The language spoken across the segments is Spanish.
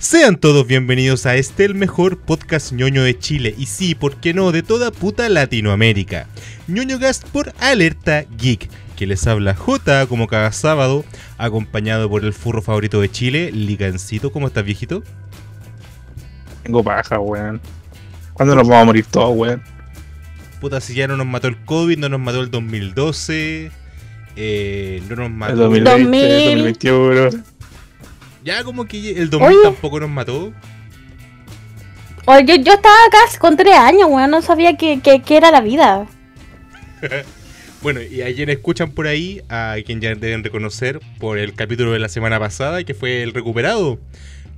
Sean todos bienvenidos a este, el mejor podcast ñoño de Chile y sí, ¿por qué no?, de toda puta Latinoamérica. ñoño Gast por Alerta Geek, que les habla J como cada sábado, acompañado por el furro favorito de Chile, Ligancito. ¿Cómo estás, viejito? Tengo paja, weón. ¿Cuándo nos vamos a morir todos, weón? Puta, si ya no nos mató el COVID, no nos mató el 2012, eh, no nos mató El 2020, 2000. 2021. Ya como que el 2000 Oye. tampoco nos mató. Oye, yo estaba acá con tres años, weón, no sabía que, que, que era la vida. Bueno, y a quien escuchan por ahí, a quien ya deben reconocer por el capítulo de la semana pasada, que fue el recuperado,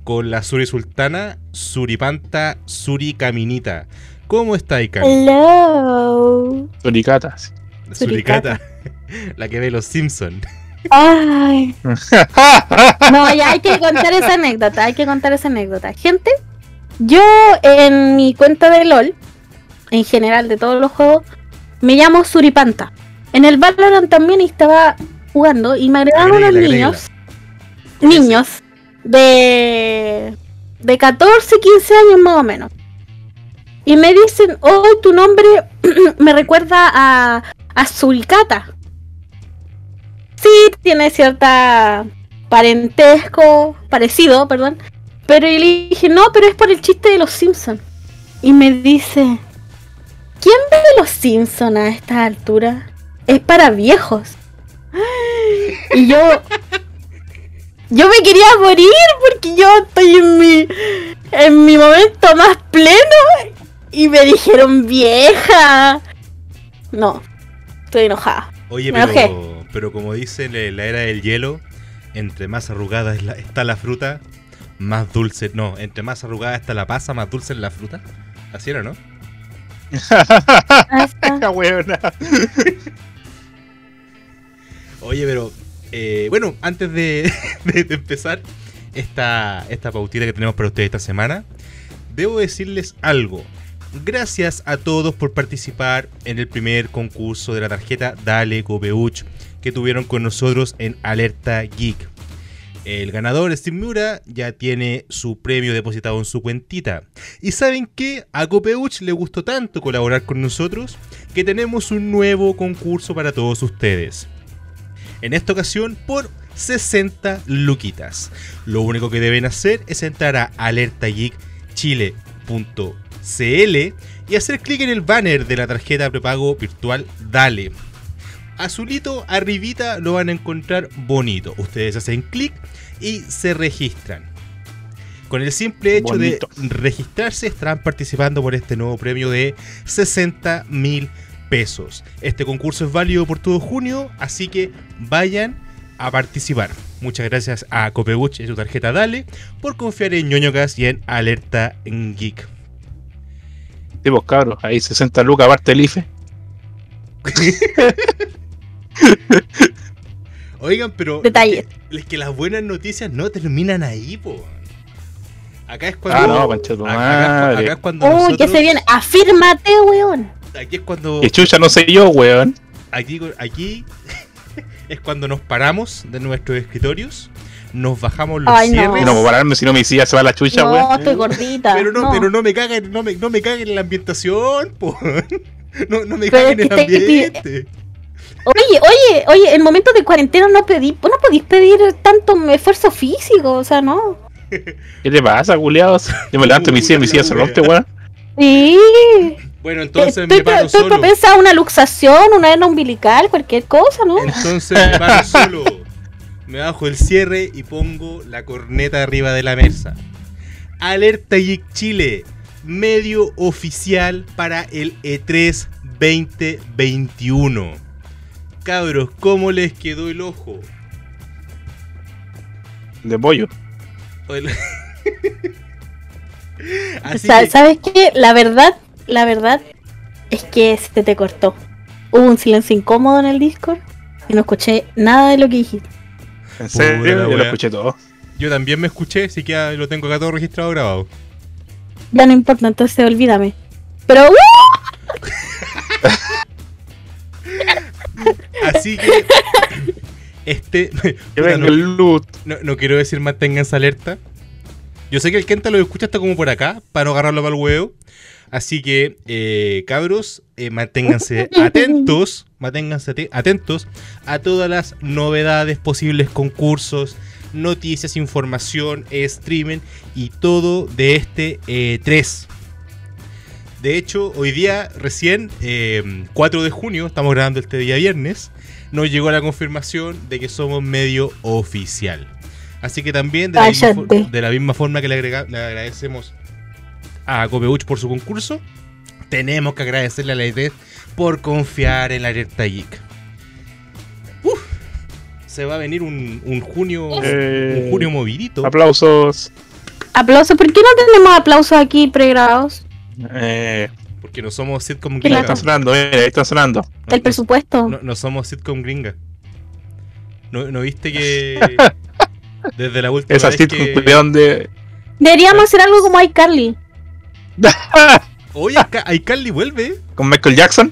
con la Suri Sultana, Suripanta, Suri Caminita. ¿Cómo está, Ikan? Hello. Suricatas. Suricata, la que ve los Simpsons. Ay. No, ya hay que contar esa anécdota, hay que contar esa anécdota. Gente, yo en mi cuenta de LOL, en general de todos los juegos, me llamo Suripanta. En el Valorant también estaba jugando y me agregaron unos niños, niños de, de 14, 15 años más o menos. Y me dicen, oh, tu nombre me recuerda a, a Suricata. Sí, tiene cierta parentesco, parecido, perdón. Pero yo le dije, no, pero es por el chiste de los Simpsons. Y me dice, ¿quién ve los Simpsons a esta altura? Es para viejos. Y yo, yo me quería morir porque yo estoy en mi, en mi momento más pleno. Y me dijeron, vieja. No, estoy enojada. Oye, Me pero, pero como dice la era del hielo, entre más arrugada está la fruta, más dulce. No, entre más arrugada está la pasa, más dulce es la fruta. Así era, ¿no? Oye, pero eh, bueno, antes de, de- de empezar esta, esta pautita que tenemos para ustedes esta semana, debo decirles algo. Gracias a todos por participar en el primer concurso de la tarjeta Dale Copeuch que tuvieron con nosotros en Alerta Geek. El ganador, Steve Mura, ya tiene su premio depositado en su cuentita. Y saben que a Copeuch le gustó tanto colaborar con nosotros que tenemos un nuevo concurso para todos ustedes en esta ocasión por 60 luquitas. Lo único que deben hacer es entrar a alertageekchile.cl y hacer clic en el banner de la tarjeta prepago virtual Dale. Azulito, arribita lo van a encontrar bonito. Ustedes hacen clic y se registran. Con el simple hecho Bonito. de registrarse estarán participando por este nuevo premio de 60 mil pesos. Este concurso es válido por todo junio, así que vayan a participar. Muchas gracias a Copebuch y su tarjeta Dale por confiar en ñoñocas y en Alerta Geek. Sí, pues cabros, ahí 60 lucas aparte del IFE. Oigan, pero Detalles. es que las buenas noticias no terminan ahí, po. Acá es cuando Ah, no, concha tu acá- acá, madre. acá es cuando Uy, que nosotros- se viene. Afírmate, weón. aquí es cuando Que chucha no sé yo, weón. aquí, aquí es cuando nos paramos de nuestros escritorios, nos bajamos los Ay, no. cierres. Y no puedo pararme si no me decía se va la chucha, No, weón. estoy gordita. Pero no, no. pero no me caguen, no me, no me caguen en la ambientación, po. No, no me caguen en el te- ambiente. Oye, oye, oye, en momentos de cuarentena no pedí, no podéis pedir tanto esfuerzo físico, o sea, no. ¿Qué te pasa, culiados? Yo me levanto y mi silla, mi silla se rompe, weón. Sí. Bueno, entonces estoy me paro estoy solo. propensa a una luxación, una hernia umbilical, cualquier cosa, ¿no? Entonces me paro solo. Me bajo el cierre y pongo la corneta arriba de la mesa. Alerta Geek Chile, medio oficial para el E E3 2021. Cabros, ¿cómo les quedó el ojo? De pollo. Así que, ¿Sabes qué? La verdad, la verdad es que se te cortó. Hubo un silencio incómodo en el Discord y no escuché nada de lo que dijiste. En serio, yo lo escuché todo. yo también me escuché, así que ya lo tengo acá todo registrado grabado. Ya no importa, entonces olvídame. Pero ¡uh! Así que este Que venga el loot. no, no quiero decir manténganse alerta. Yo sé que el Kenta lo escucha hasta como por acá, para no agarrarlo para el huevo. Así que, eh, cabros, eh, manténganse atentos, manténganse ate- atentos a todas las novedades, posibles concursos, noticias, información, streaming y todo de este eh, 3. De hecho, hoy día, recién, eh, 4 de junio, estamos grabando este día viernes, nos llegó la confirmación de que somos medio oficial. Así que también, de la, misma, for- Cállate. de la misma forma que le, agrega- le agradecemos a Copeuch por su concurso, tenemos que agradecerle a la ET por confiar en la alerta geek. Uf, se va a venir un, un junio, Eh, un junio movidito. Aplausos. Aplausos. ¿Por qué no tenemos aplausos aquí pregrabados? Eh, Porque no somos sitcom gringa. están sonando, ahí están sonando. No- El presupuesto. No, no somos sitcom gringa. ¿No, no viste que desde la última Esa vez sitcom que... de. Deberíamos hacer algo como iCarly. Oye, Ica- iCarly vuelve. Con Michael Jackson.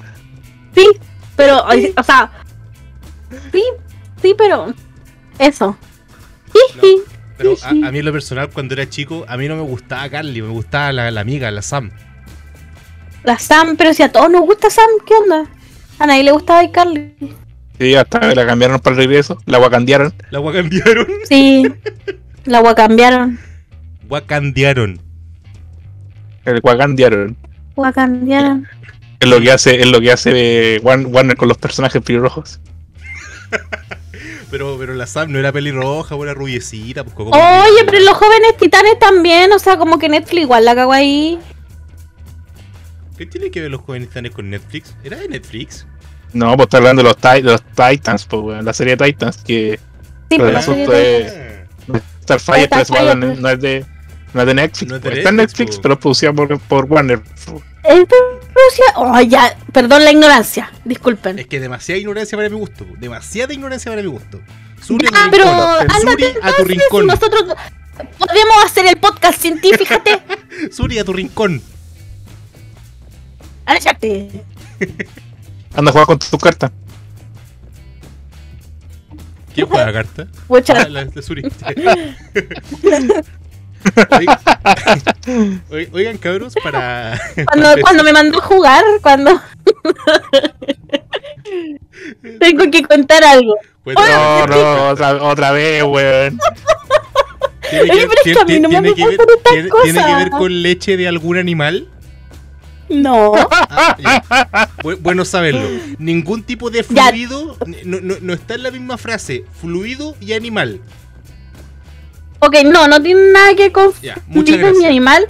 Sí, pero, o sea. Sí, sí, pero. Eso. Jiji. Pero a, a mí en lo personal, cuando era chico, a mí no me gustaba Carly, me gustaba la, la amiga, la Sam. La Sam, pero si a todos nos gusta Sam, ¿qué onda? A nadie le gustaba iCarly. Sí, hasta que la cambiaron para el regreso. La wakandearon. La guacandearon. Sí. La agua cambiaron. Guacandearon. El wakandearon. Wakandiaron. Es lo que hace, es lo que hace eh, Warner con los personajes pelirrojos. Pero, pero la Sam no era pelirroja, era rubiecita. Pues, como- Oye, pero los jóvenes titanes también, o sea, como que Netflix igual la cagó ahí. ¿Qué tiene que ver los jóvenes titanes con Netflix? ¿Era de Netflix? No, pues está hablando de los, Ti- de los Titans, pues, la serie Titans, que Sí, Pero pero el asunto es-. Starfire Starfire, 3 Wild pues. no es de, no es de Netflix. No es de pues, está en Netflix, Netflix, po. pero es producida por, por Warner. Es Rusia. Oh, ya, perdón la ignorancia, disculpen. Es que demasiada ignorancia para mi gusto. Demasiada ignorancia para mi gusto. Suri a tu Ah, pero ándate a tu rincón. nosotros podemos hacer el podcast sin ti, fíjate. Suri a tu rincón. Ándate. Anda a jugar con tu carta. ¿Quién juega la carta? Ah, la de Suri. Oigan, Oi- oigan, cabros, para. cuando, cuando me mandó a jugar, cuando. Tengo que contar algo. Pues, No, no, otra, otra vez, weón. tiene Oye, pero es que a mí no me tiene que ver, pasan estas tiene- tiene que cosas. ver con leche de algún animal. No. Ah, Bueno saberlo. Ningún tipo de fluido no, no- no está en la misma frase. Fluido y animal. Ok, no, no tiene nada que confundir yeah, con mi animal.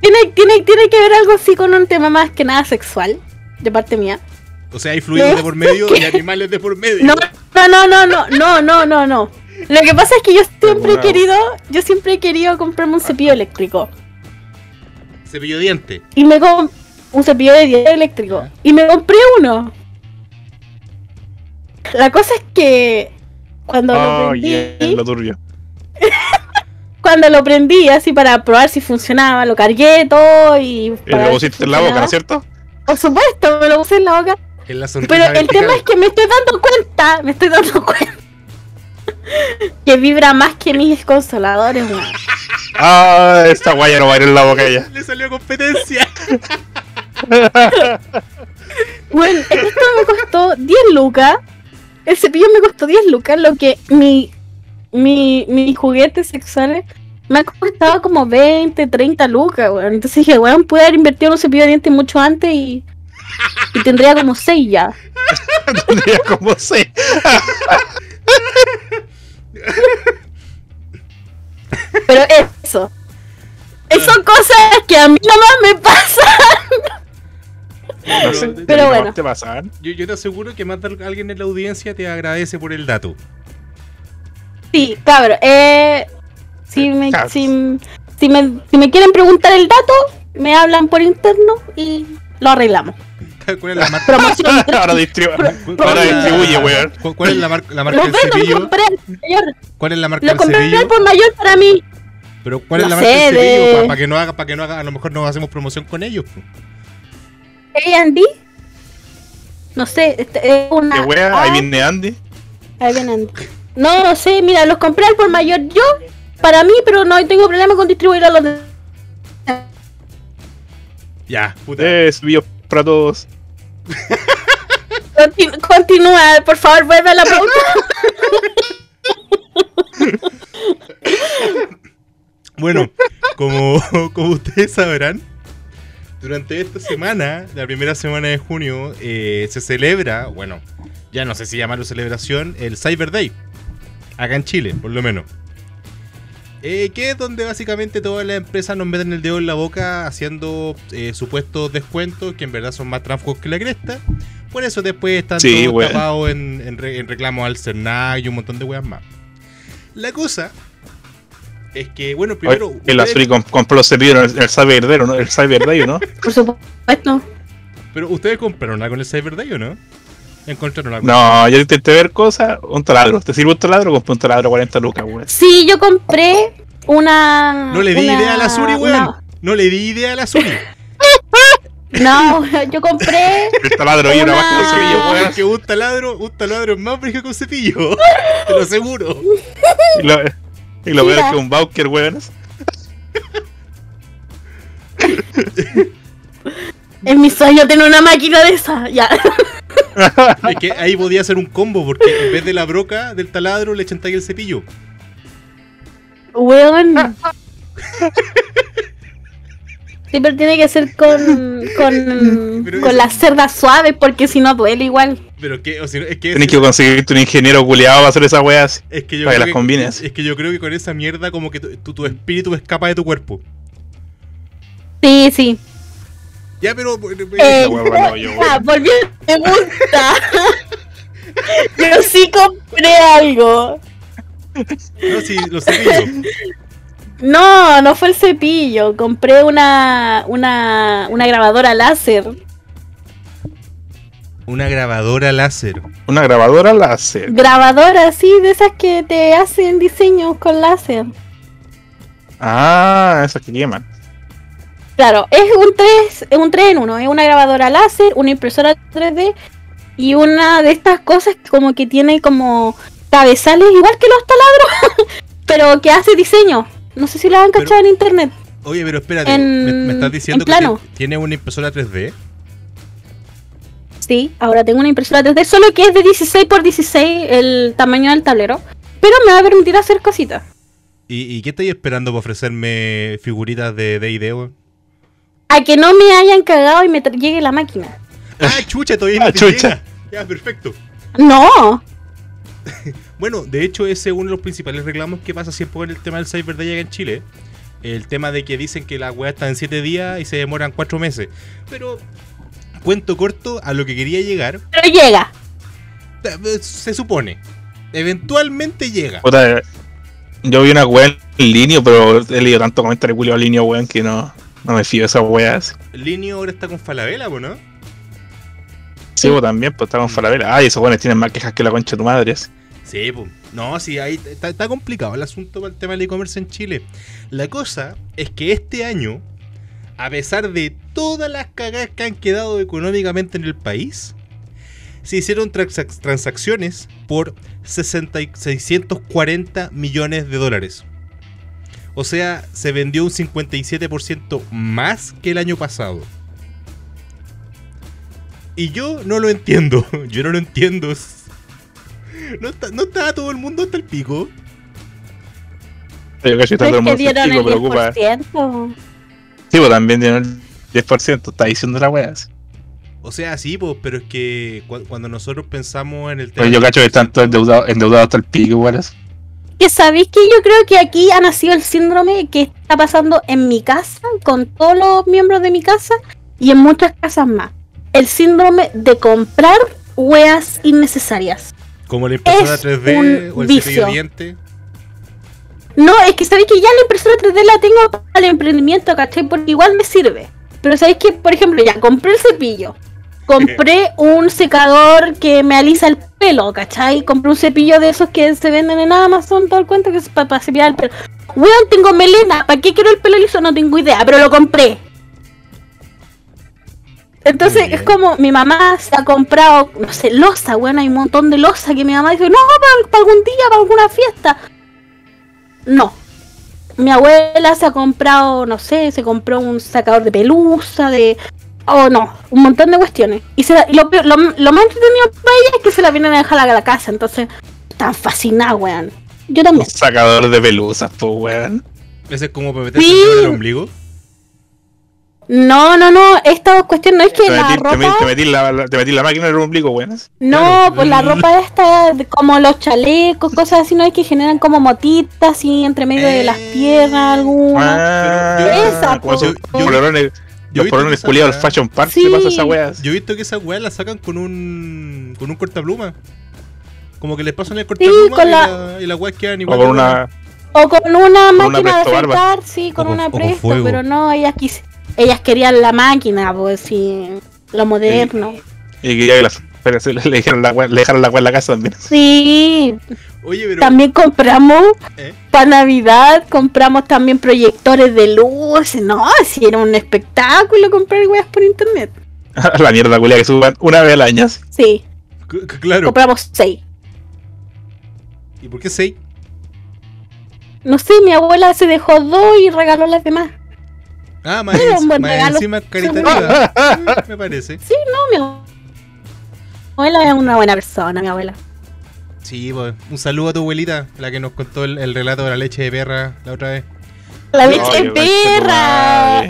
Tiene, tiene, tiene que ver algo así con un tema más que nada sexual, de parte mía. O sea, hay fluidos de por medio y animales de por medio. No, no, no, no, no, no, no, no. Lo que pasa es que yo siempre he querido, yo siempre he querido comprarme un cepillo eléctrico. ¿Cepillo de diente? Y me un cepillo de diente eléctrico. Y me compré uno. La cosa es que cuando oh, lo prendí cuando lo prendí así para probar si funcionaba, lo cargué todo y Y lo pusiste en la boca, ¿no es cierto? Por supuesto, me lo puse en la boca. En la sonrisa Pero el tema es que me estoy dando cuenta, me estoy dando cuenta que vibra más que mis consoladores, weón. Ah, esta guaya no va a ir en la boca ya. Le salió competencia. Bueno, esto me costó 10 lucas. El cepillo me costó 10 lucas, lo que mi, mi, mis juguetes sexuales me ha costado como 20, 30 lucas, weón. Entonces dije, weón, pude haber invertido en un cepillo de dientes mucho antes y, y tendría como 6 ya. Tendría como sé. Pero eso. eh, Son cosas que a mí nomás me pasan. No sé, Pero ¿qué más bueno. te pasan? Yo, yo te aseguro que más de alguien en la audiencia te agradece por el dato. Sí, cabrón. Eh, si, me, si, si, me, si me quieren preguntar el dato, me hablan por interno y lo arreglamos. ¿Cuál es la marca? Promoción. Ahora, distribu- ¿Cuál ahora distribuye, weón. ¿Cuál- ¿Cuál es la, mar- la marca Lo del lo cepillo? compré mayor. ¿Cuál es la marca Lo del compré al cepillo? por mayor para mí. Pero ¿cuál es la marca del cepillo? de- Para que no haga, para que no haga, a lo mejor no hacemos promoción con ellos. po. A&D. No sé, este, es una... ¿Qué wea? Ahí Ah, viene Andy. ahí viene Andy. No, no sé, mira, los compré al por mayor yo para mí, pero no tengo problema con distribuir a los demás. Ya, puta. Es bio para todos. Continu- Continúa, por favor, vuelve a la pregunta. Bueno, como, como ustedes sabrán, durante esta semana, la primera semana de junio, eh, se celebra, bueno, ya no sé si llamarlo celebración, el Cyber Day. Acá en Chile, por lo menos. Eh, que es donde básicamente todas las empresas nos meten el dedo en la boca haciendo eh, supuestos descuentos que en verdad son más tránsfugos que la cresta. Por eso después están Sí, todos tapados en, en re- en reclamos al CERNAC y un montón de weas más. La cosa es que, bueno, primero. Oye, el Azuri comp- compró los en el, el Cyber Day, ¿no? El Cyber Day, ¿no? Por supuesto. Pero ustedes compraron algo en el Cyber Day o no? Encontraron algo. No, yo intenté ver cosas. Un taladro. ¿Te sirve un taladro? Compré un taladro 40 lucas, weón. Sí, yo compré una. No le di una- idea a la Suri, weón. una- No le di idea a la Suri. No, yo compré. El taladro y una de cepillo, weón. Es que un taladro, un taladro es más brígido que un cepillo. Te lo aseguro. Y lo, y lo peor es que un Bauker, weón. En mi sueño tener una máquina de esa. Ya. Es que ahí podía hacer un combo, porque en vez de la broca del taladro le chantaría el cepillo. Weón. Siempre tiene que ser con. con. Pero con eso- las cerdas suaves, porque si no duele igual. Pero que, o sea, es que. Tienes que conseguirte un ingeniero culiado para hacer esas weas. es que yo para que creo las combines. Es que yo creo que con esa mierda, como que tu, tu- tu espíritu escapa de tu cuerpo. Sí, sí. Ya, pero. Eh, wea va al hoyo, ya, weón. volviendo a la pregunta. Yo sí compré algo. No, sí, los cepillos. No, no fue el cepillo. Compré una, una, una grabadora láser. Una grabadora láser. Una grabadora láser. Grabadora, sí, de esas que te hacen diseños con láser. Ah, esas que queman. Claro, es un 3, es un 3 en 1, es una grabadora láser, una impresora 3D y una de estas cosas como que tiene como cabezales igual que los taladros, pero que hace diseño. No sé si lo han Pero- cachado en internet. Oye, pero espérate, En- ¿me, me estás diciendo en que plano. ti- tiene una impresora 3D? Sí, ahora tengo una impresora 3D, solo que es de 16 por 16 el tamaño del tablero, pero me va a permitir hacer cositas. ¿Y, y qué estáis esperando para ofrecerme figuritas de D&D? A que no me hayan cagado y me llegue la máquina. Ah, chucha, todavía no Ah, te chucha. llega. Ya, perfecto. No, Bueno, de hecho, ese es uno de los principales reclamos que pasa siempre con el tema del Cyber Day acá en Chile. El tema de que dicen que la weá está en 7 días y se demoran 4 meses. Pero, cuento corto, a lo que quería llegar, pero llega. eh, se supone. Eventualmente llega. Puta, yo vi una wea en línea, pero he leído tanto comentario culiado en línea, weón, que no, no me fío de esas weas. Linio ahora está con Falabella, ¿o no? Sí, vos también, pues está con Falabella. Ay, esos weones tienen más quejas que la concha de tu madre. así. Sí, pues. No, sí, ahí está, está complicado el asunto para el tema del e-commerce en Chile. La cosa es que este año, a pesar de todas las cagadas que han quedado económicamente en el país, se hicieron transac- transacciones por 60 y 640 millones de dólares. O sea, se vendió un 57% más que el año pasado. Y yo no lo entiendo. Yo no lo entiendo. No está, no está todo el mundo hasta el pico. Yo cacho que está todo Es el que mundo dieron pico, el preocupa. 10%. Sí, vos también dieron el 10%, está diciendo la wea. así. O sea, sí, pues, pero es que cu- cuando nosotros pensamos en el tema. Pero yo cacho que están todos 10%, endeudados endeudados hasta el pico, weón. Que sabéis que yo creo que aquí ha nacido el síndrome que está pasando en mi casa, con todos los miembros de mi casa y en muchas casas más. El síndrome de comprar weas innecesarias. Como la impresora es 3D un o el vicio. cepillo de. No, es que sabéis que ya la impresora 3D la tengo para el emprendimiento, ¿cachai? Porque igual me sirve. Pero sabéis que, por ejemplo, ya compré el cepillo. Compré un secador que me alisa el pelo, ¿cachai? Compré un cepillo de esos que se venden en Amazon, todo el cuento que es para cepillar el pelo. Weón, tengo melena, ¿para qué quiero el pelo liso? No tengo idea, pero lo compré. Entonces es como mi mamá se ha comprado, no sé, losa, weón, hay un montón de losa que mi mamá dice, no, para, para algún día, para alguna fiesta. No. mi abuela se ha comprado, no sé, se compró un sacador de pelusa, de... Oh, no, un montón de cuestiones. Y, se la- y lo, peor- lo, lo más entretenido para ella es que se la vienen a dejar a la casa, entonces están fascinadas, weón. Yo Un también. sacador de pelusas, pues, weón. Ese es como para meterse Sí. el dedo en el ombligo. No, no, no, esta cuestión no es que Te la metí, te ropa... metí- te metí la, la- te metí la máquina en el ombligo, weón. No, Claro. pues la ropa esta, como los chalecos, cosas así, no es que generan como motitas así entre medio de las Eh. piernas algunas. Ah, Pero yo- Esa, esos Yo- polones- yo he los visto polones que esa culiados del weá- Fashion Park, Sí. ¿qué pasa esa weá? Yo he visto que esas weas las sacan con un con un cortapluma. Como que les pasan el cortapluma con y, la- la... y las weas quedan O igual. con de una. O con una máquina de presto afeitar, sí, con O con- una o con presto, fuego. pero no, ellas quis ellas querían la máquina, pues sí, lo moderno. Y que ya que la, pero se le, le dejaron la le dejaron la weá en la casa también. Sí, Oye, pero también compramos ¿eh? para Navidad, compramos también proyectores de luz, no, si era un espectáculo comprar weas por internet. la mierda culia que suban una vez al año. Sí, C- claro. compramos seis. ¿Y por qué 6? No sé, mi abuela se dejó dos y regaló las demás. Ah, más, Era en- un buen más regalo. encima caritativa. Sí, me parece. Sí, no, mi abuela es una buena persona, mi abuela. Sí, pues, un saludo a tu abuelita, la que nos contó el, el relato de la leche de perra la otra vez. La leche de perra.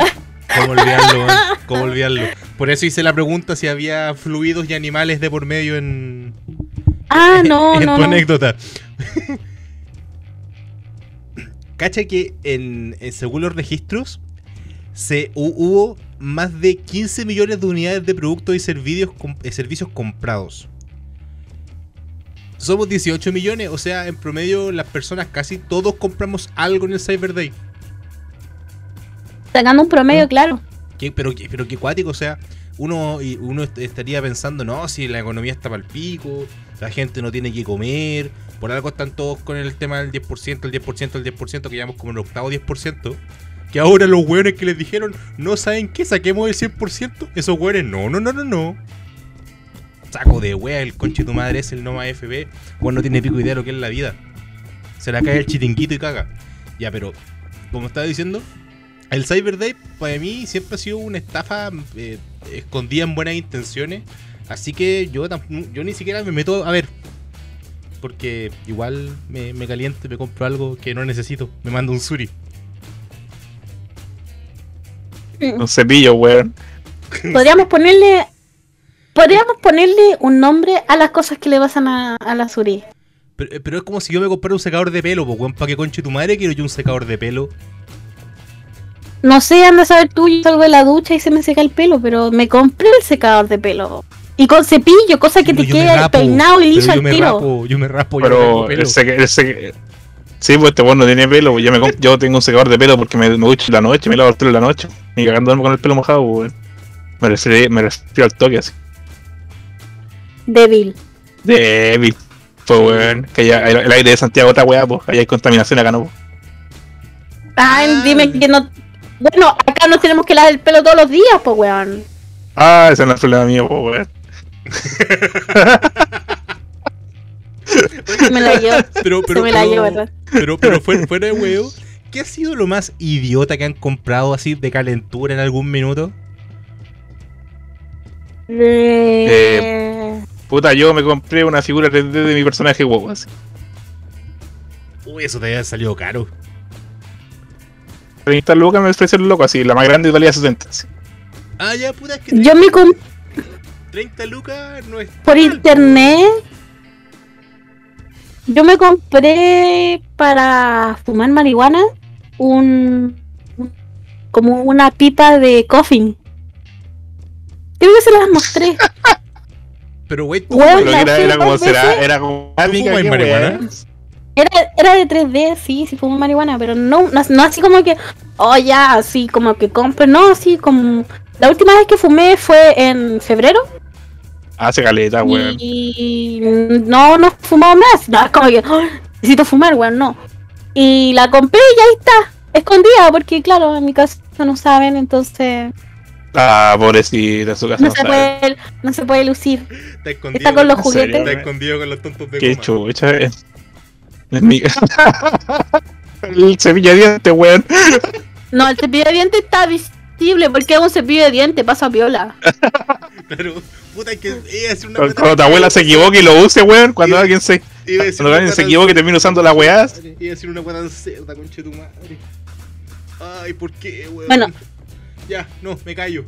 ¿Cómo olvidarlo? weón? ¿Cómo olvidarlo? Por eso hice la pregunta si había fluidos y animales de por medio en, Ah, no, en no, tu no. anécdota. Cacha que en, en según los registros se hu- hubo más de 15 millones de unidades de productos y servicios, com- eh, servicios comprados. Somos 18 millones, o sea, en promedio las personas casi todos compramos algo en el Cyber Day. Sacando un promedio, claro. ¿Qué- pero, qué- pero qué cuático, o sea, uno, uno est- estaría pensando, no, si la economía está para el pico, la gente no tiene que comer, por algo están todos con el tema del 10%, el 10%, el 10%, que llevamos como el octavo 10%, que ahora los hueones que les dijeron, no saben qué, saquemos el 100%, esos hueones, no, no, no, no, no. Saco de wea, el conche de tu madre es el Noma FB, bueno, no tiene pico idea de lo que es la vida. Se la cae el chiringuito y caga. Ya, pero, como estaba diciendo, el Cyber Day para mí siempre ha sido una estafa eh, escondida en buenas intenciones. Así que yo, yo ni siquiera me meto a ver. Porque igual me, me caliento y me compro algo que no necesito. Me mando un Suri. Un cepillo, weón. Podríamos ponerle. Podríamos ponerle un nombre a las cosas que le pasan a, a la Suri. Pero, eh, pero es como si yo me comprara un secador de pelo, pues. ¿Para qué conche tu madre quiero yo un secador de pelo? No sé, anda a saber tú, yo salgo de la ducha y se me seca el pelo, pero me compré el secador de pelo. Y con cepillo, cosa que te yo me quede rapo, peinado y liso yo al me tiro. rapo, yo me yo tengo Pero pelo. el seque- el seque- Sí, pues este weón no tiene pelo. pues Yo, me, comp- yo tengo un secador de pelo porque me, me ducho en la noche, me lavo el pelo en la noche. Y cagando con el pelo mojado. Me refiero, me refiero al toque así. Débil. Débil. Pues weón. Que ya el, el aire de Santiago otra weá, pues. Allá hay contaminación acá no. pues. Ay, Ah. dime que no. Bueno, acá nos tenemos que lavar el pelo todos los días, pues, weón. Ah, ese no es el problema mío, pues weón. Me la llevo. Pero, pero, se me la pero- llevo, ¿verdad? Pero, pero fuera, fuera de huevo, ¿qué ha sido lo más idiota que han comprado así de calentura en algún minuto? Eh... Puta, yo me compré una figura 3D de mi personaje WoW, así. Uy, eso te había salido caro. 30 lucas me ofrecieron loco, así. La más grande valía 60. así. Ah, ya, puta, es que Yo me compré 30 lucas no es. por mal, internet. Yo me compré para fumar marihuana un, un- como una pipa de coffin. Creo que se las mostré. Pero, la que era, era como será, era como. ¿Tú fumas qué marihuana? Era, era de 3D, sí, sí fumo marihuana, pero no, no, no así como que, oh ya, así como que compro, no, así como... La última vez que fumé fue en febrero Hace caleta, weón. y no, no he fumado más, no, es como que, "Oh, necesito fumar, weón, no. Y la compré y ahí está, escondida, porque claro, en mi casa no saben, entonces Ah, pobrecita, su casa no no se sabe. puede, no se puede lucir. Está escondido. Está con los ¿En juguetes. serio? Está escondido con los tontos de Qué chucha, eh. Es mi... El cepillo de dientes, weón. No, el cepillo de dientes está visible porque es un cepillo de dientes, pasa viola. Pero, puta, es que a decir una Cuando, cuando tu abuela se equivoque y lo use, weón. Cuando Iba- alguien se, cuando alguien se equivoque y termina usando la weá. Iba a decir una weá tan cerda, conche tu madre. Ay, ¿por qué, weón? Bueno. Ya, no, me callo.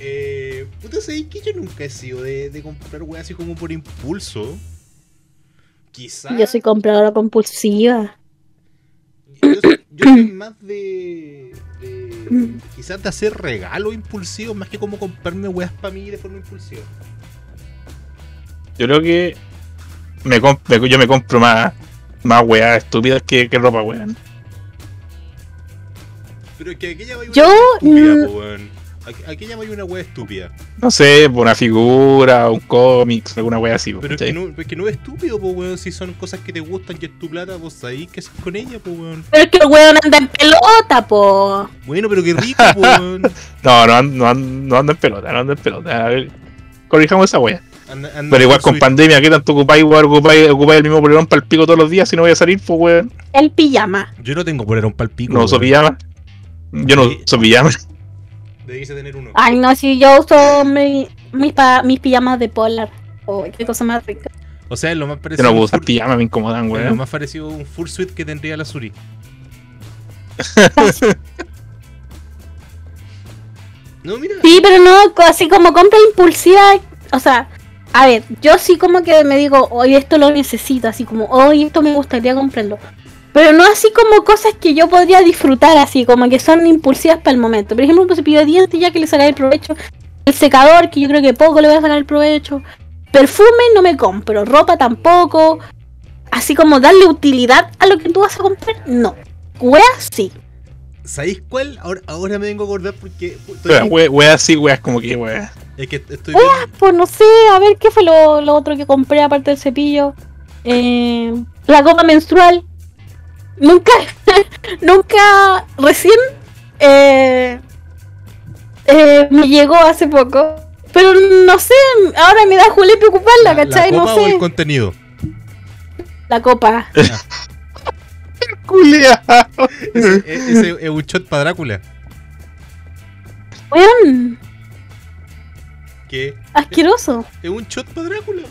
Eh, puta, ¿sabéis que yo nunca he sido de, de comprar weá así como por impulso? Quizás. Yo soy compradora compulsiva. Yo, soy- yo soy más de. de quizás de hacer regalos impulsivos más que como comprarme weas para mí de forma impulsiva. Yo creo que me comp- me- yo me compro más, más weas estúpidas que, que ropa, weón. Pero es que aquí ya va una Yo, wea estúpida, po, weón. Aquí, ya va una wea estúpida. No sé, por una figura, un cómic, alguna wea así, Pero es que, no, es que no es estúpido, po, weón. Si son cosas que te gustan y es tu plata, vos ahí qué haces con ella, po, weón. Pero es que el weón anda en pelota, po. Bueno, pero qué rico, po, weón. No, no, no, no ando en pelota, no ando en pelota. A ver, corrijamos esa wea. Anda- anda Pero igual con pandemia, ¿qué tanto ocupáis? ¿Ocupáis, ocupáis el mismo polerón para el pico todos los días si no voy a salir, pues, weón? El pijama. Yo no tengo poner un palpico. No uso pijama. Yo no uso pijama. Debiste tener uno. Ay, no, si yo uso mi- mis, pa- mis pijamas de polar. Oh, qué cosa más rica. O sea, es lo más Yo parecido. no a un puedo usar fur- pijama, me incomodan, es lo más parecido a un full suite que tendría la Suri. No, mira. Sí, pero no, así como compra impulsiva. O sea, a ver, yo sí como que me digo, hoy esto lo necesito, así como, hoy esto me gustaría comprarlo. Pero no así como cosas que yo podría disfrutar, así como que son impulsivas para el momento. Por ejemplo, un cepillo de dientes, ya que le sacaré el provecho. El secador, que yo creo que poco le voy a sacar el provecho. Perfume no me compro, ropa tampoco. Así como darle utilidad a lo que tú vas a comprar, no. Weas sí. ¿Sabéis cuál? Ahora, ahora me vengo a acordar porque. Wea, wea, wea como que, wea. es que estoy viendo- pues no sé, a ver qué fue lo, lo otro que compré aparte del cepillo. Eh, la copa menstrual. Nunca, nunca, recién eh, eh, me llegó hace poco. Pero no sé, ahora me da Julián preocuparla, la, ¿cachai? la no copa o sé. el contenido. La copa. Culia. Ese, e- ese es un shot para Drácula. Weón, Que asqueroso. es un shot para Drácula.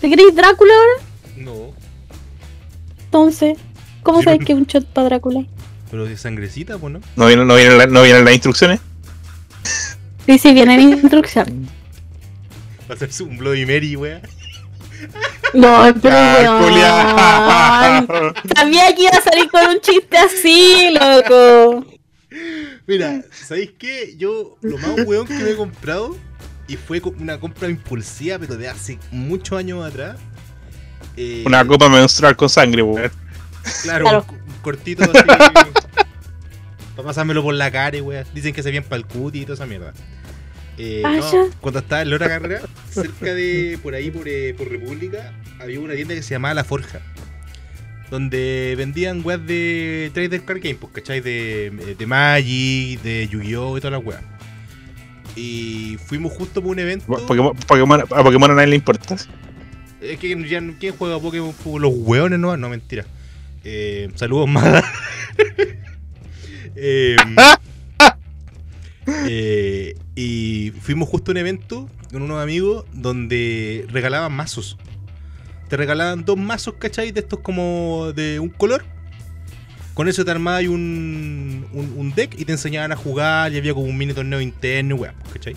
¿Te queréis Drácula ahora? No, Entonces, ¿cómo Sí, sabes pero- que es un shot para Drácula? pero de sangrecita, pues, ¿no? ¿No vienen, no, vienen la- no vienen las instrucciones? Sí, sí, viene en instrucción. Va a hacerse un Bloody Mary, wea. No, pero Ah, weón. Sabía que iba a salir con un chiste así, loco. Mira, ¿sabéis qué? Yo, lo más weón que me he comprado, y fue una compra impulsiva, pero de hace muchos años atrás. Eh, Una copa menstrual con sangre, weón. Claro, Claro. Un, un cortito así. para pasármelo por la cara, wea. Dicen que se bien para el cuti y toda esa mierda. Eh, Ah, no, cuando estaba en Lora Carrera, cerca de por ahí, por, eh, por República, había una tienda que se llamaba La Forja. Donde vendían weas de Trader Card Game, pues, ¿cachai? De, de Magic, de Yu-Gi-Oh! y todas las weas. Y fuimos justo por un evento. Pokémon, Pokémon- a Pokémon a nadie le importa. Es que ya ¿quién juega Pokémon? Los hueones no, no mentira. Eh, saludos más. Eh, eh, y fuimos justo a un evento con unos amigos donde regalaban mazos. Te regalaban dos mazos, ¿cachai? De estos como de un color. Con eso te armabas un, un, un deck y te enseñaban a jugar y había como un mini torneo interno, y weá, ¿cachai?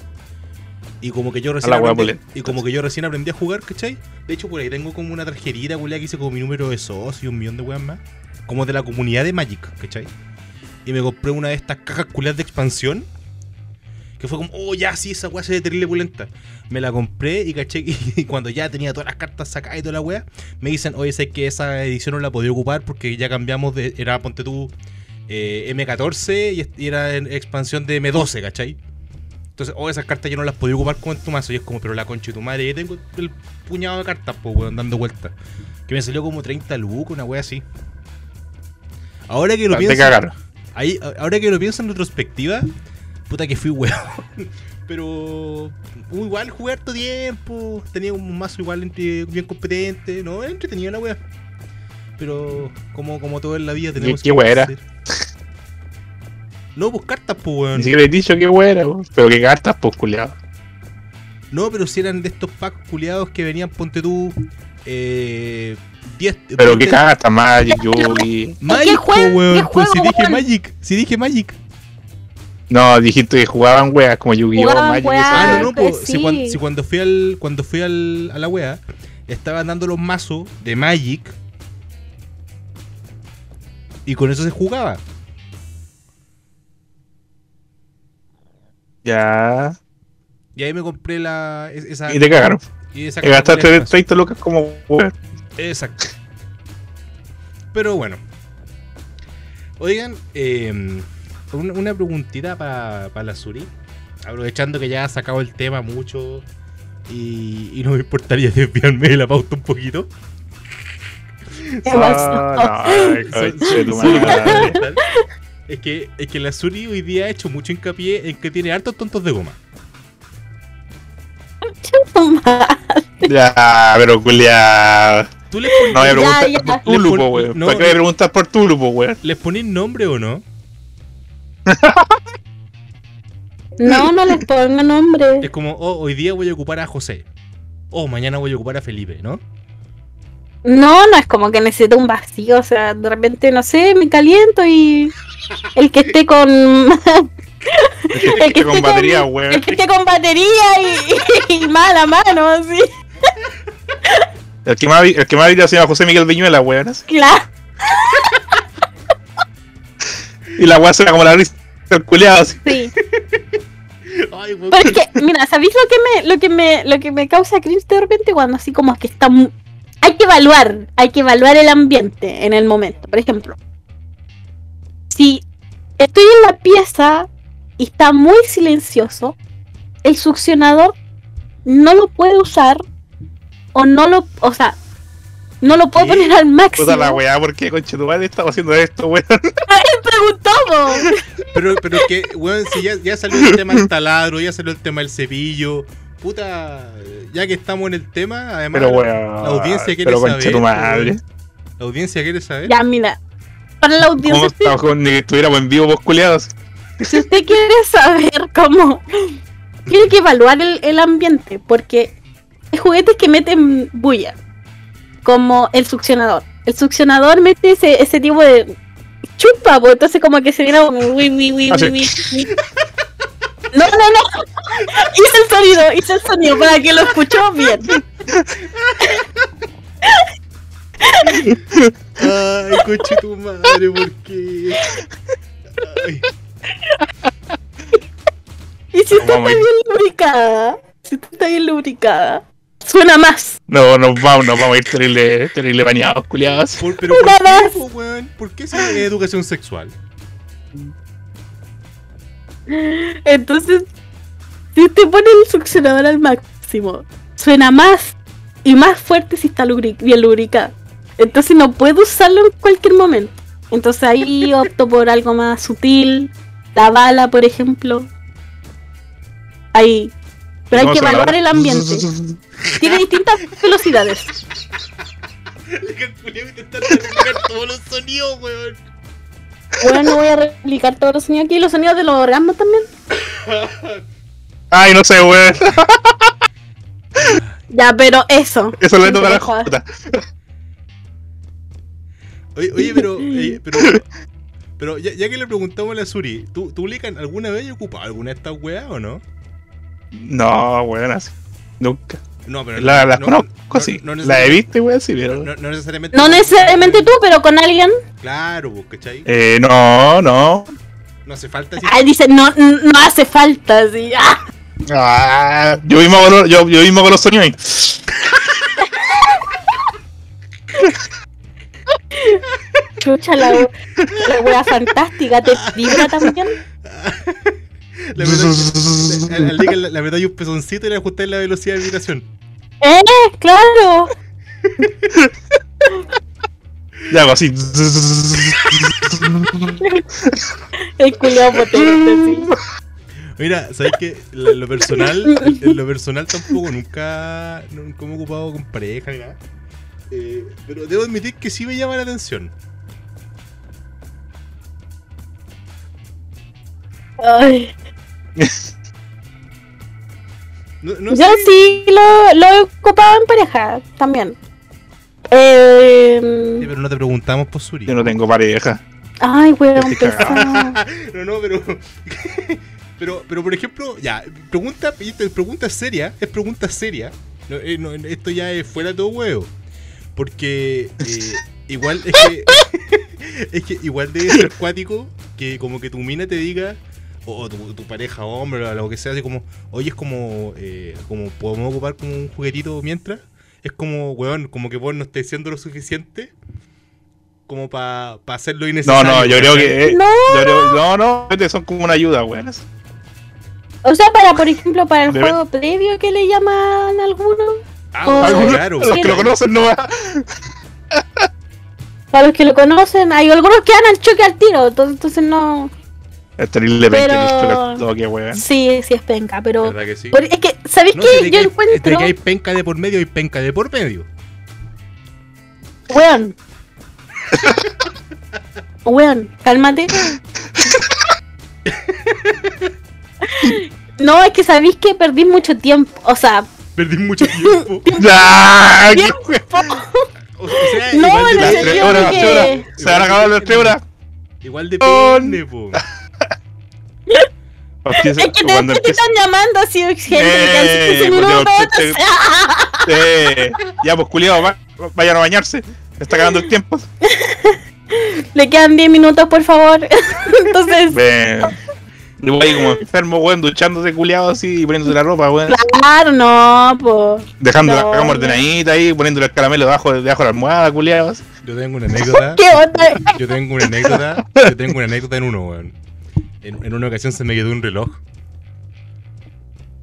Y como que yo recién aprendí, y como que yo recién aprendí a jugar, ¿cachai? De hecho, por ahí tengo como una tarjetita, culiá, que hice como mi número de socio y un millón de weas más. Como de la comunidad de Magic, ¿cachai? Y me compré una de estas cajas culiadas de expansión. Que fue como, oh, ya, sí, esa wea se ve terrible pulenta. Me la compré y caché. Y cuando ya tenía todas las cartas sacadas y toda la wea, me dicen, oye, sé que esa edición no la podía ocupar porque ya cambiamos de. Era, ponte tú, eh, M14 y est- y era en expansión de M12, ¿cachai? Entonces, oh, esas cartas yo no las podía ocupar como en tu mazo. Y es como, pero la concha de tu madre, ya tengo el puñado de cartas, pues, weón, dando vueltas. Que me salió como 30 lucas, una wea así. Ahora que lo Te pienso. cagaron. Ahí, ahora que lo pienso en retrospectiva, puta que fui weón. Pero uh, igual jugué harto tiempo, tenía un mazo igual entre- bien competente, no, era entretenido la wea. pero como, como todo en la vida ¿Y tenemos qué que wea era? hacer. No, pues cartas, pues, Ni weón. siquiera he dicho que weón. Pero que cartas, pues, culiado. No, pero si eran de estos packs culiados que venían, ponte tú, eh, 10... Pero que 20 cartas, Magic, Yugi. Magic, ¿Qué po, jue- weón. qué Pues si dije? Magic, si dije Magic. No, dijiste que jugaban weas como Yu-Gi-Oh, Magic y weas. Ah, no, no, pues si, sí. cuan- si cuando fui al cuando fui al, a la wea, estaban dando los mazos de Magic y con eso se jugaba. Ya. Y ahí me compré la es- esa Y te cagaron. y esa Y gastaste categoría de mazos. 30 lucas como. Exacto. Pero bueno. Oigan, eh, una, una preguntita para la Suri. Aprovechando que ya ha sacado el tema mucho y, y no me importaría desviarme de la pauta un poquito. ¿Qué pasó? Ah, no, ay, conche tu madre. Es que, es que la Suri hoy día ha hecho mucho hincapié en que tiene hartos tontos de goma. Ya, pero culiado. ¿Tú les, pon- No voy a preguntar Ya, ya. por weón. no, ¿Para qué voy a preguntar por Tulu, po, weón? les ponís nombre o no? No, no les pongo nombre. Es como, oh, hoy día voy a ocupar a José. Oh, mañana voy a ocupar a Felipe, ¿no? No, no es como que necesito un vacío, o sea, de repente, no sé, me caliento y el que esté con El que con batería, weón. el que esté con batería y, y mala mano, así. El que más, el que más vida se llama José Miguel Viñuela, weón. Claro. Y la weá suena como la risa del así. Sí. Ay, Pero es que, mira, ¿sabéis lo que me, lo que me, lo que me causa cringe de repente cuando así como que está hay que evaluar, hay que evaluar el ambiente en el momento. Por ejemplo, si estoy en la pieza y está muy silencioso, el succionador no lo puede usar o no lo, o sea, no lo puedo ¿Qué? poner al máximo. Puta la weá, ¿por qué, conche tu madre, estamos haciendo esto, weón? Preguntamos. Pero, pero es que, weón, si ya, ya salió el tema del taladro, ya salió el tema del cepillo. Puta, ya que estamos en el tema, además, Pero la- weón. la audiencia quiere Pero saber. conche tu madre. La audiencia quiere saber. Ya, mira. Para la audiencia, ¿Cómo ni que estuviéramos en vivo, vos culiados? si usted quiere saber cómo, tiene que evaluar el, el ambiente, porque hay juguetes que meten bulla, como el succionador. El succionador mete ese, ese tipo de chupa, pues entonces como que se viene como uy, uy, uy, Así. uy, uy. No, no, no. Hice el sonido, hice el sonido para que lo escuchó bien. Ay, coche tu madre, ¿por qué? Ay, Y si está bien lubricada, si está bien lubricada, suena más. No, nos vamos, nos vamos a ir terrible, terrible bañados, culiados. por- pero ¿por qué, más. po, weón? ¿Por qué educación sexual? Entonces, si usted pone el succionador al máximo, suena más y más fuerte si está bien lubricado. Entonces no puedo usarlo en cualquier momento. Entonces ahí opto por algo más sutil, la bala, por ejemplo. Ahí. Pero hay ¿Cómo que evaluar el ambiente. Tiene distintas velocidades. Le calculé intentar replicar todos los sonidos, weón. Bueno, no voy a replicar todos los sonidos aquí, los sonidos de los orgasmos también. Ay, no sé, weón. Ya, pero eso. Eso toca a la jota. Oye, oye, pero, eh, pero, pero ya, ya que le preguntamos a la Suri, ¿tú, tú Lican, alguna vez has ocupado alguna de estas weas o no? No, así. Nunca. No, pero La, las no- conozco, no- sí. no la he visto, weón, sí, pero. No, no necesariamente. No necesariamente tú, pero con alguien. Claro, pues, ¿cachai? Eh, no, no. No hace falta decir. Ay, dice, no, no hace falta, sí. ¡Ah! Ah, yo mismo hago los, yo, yo mismo hago los sonidos ahí. Chucha, la, la wea fantástica, ¿te vibra también? La verdad, la, la, hay un pezoncito y le ajusté la velocidad de vibración. ¡Eh! ¡Claro! Y hago así. El culiao potente, sí. Mira, ¿sabes qué? En lo personal, en, en lo personal tampoco nunca, nunca me he ocupado con pareja ni nada. Eh, pero debo admitir que sí me llama la atención. Ay, No, no yo sé. sí lo, lo he ocupado en pareja también. Eh, Sí, pero no te preguntamos por Suri. Yo no tengo pareja. ay, weón, no, no, pero. pero, pero por ejemplo, ya, pregunta, pregunta seria, es pregunta seria. No, eh, no, esto ya es fuera de todo huevo. Porque eh, igual es que. es que igual debe ser cuático que como que tu mina te diga. O tu, tu pareja, hombre, o lo que sea, así como, oye, es como, eh, como podemos ocupar como un juguetito mientras. Es como, weón, como que vos no estés siendo lo suficiente como para hacerlo No, innecesario. no, yo creo que. eh, No. yo creo- no, no, son como una ayuda, weón. O sea, para, por ejemplo, para el juego previo que le llaman algunos, Ah, Algunos- claro. los que lo conocen no va. para los que lo conocen, hay algunos que dan al choque al tiro, entonces, entonces no. Es terrible Pero- toque, weón. Sí, sí es penca, pero. ¿Verdad que sí? pero es que, ¿sabéis No, qué? Yo que hay- encuentro. de que hay penca de por medio y penca de por medio. Weón. Weón, cálmate. No, es que sabéis que perdí mucho tiempo. O sea, Perdí mucho tiempo. ¡Ah! tiempo. O sea, No, en el sentido de que-. Se van a acabar las tres horas. igual po. Empieza- Es que te, cuando te empieza- están llamando así, gente, que quedan 15 minutos. te- te- ya, pues culiado, va, vayan a bañarse. Se está acabando el tiempo. Le quedan 10 minutos, por favor. Entonces, Ven. Yo voy ahí como enfermo, weón, duchándose culiado así y poniéndose la ropa, weón. claro, no, pues. Dejando la cama ordenadita ahí, poniéndole el caramelo debajo, debajo de la almohada, culiado. Yo tengo una anécdota. ¿Qué onda? Yo tengo una anécdota. Yo tengo una anécdota en uno, weón. En, en una ocasión se me quedó un reloj.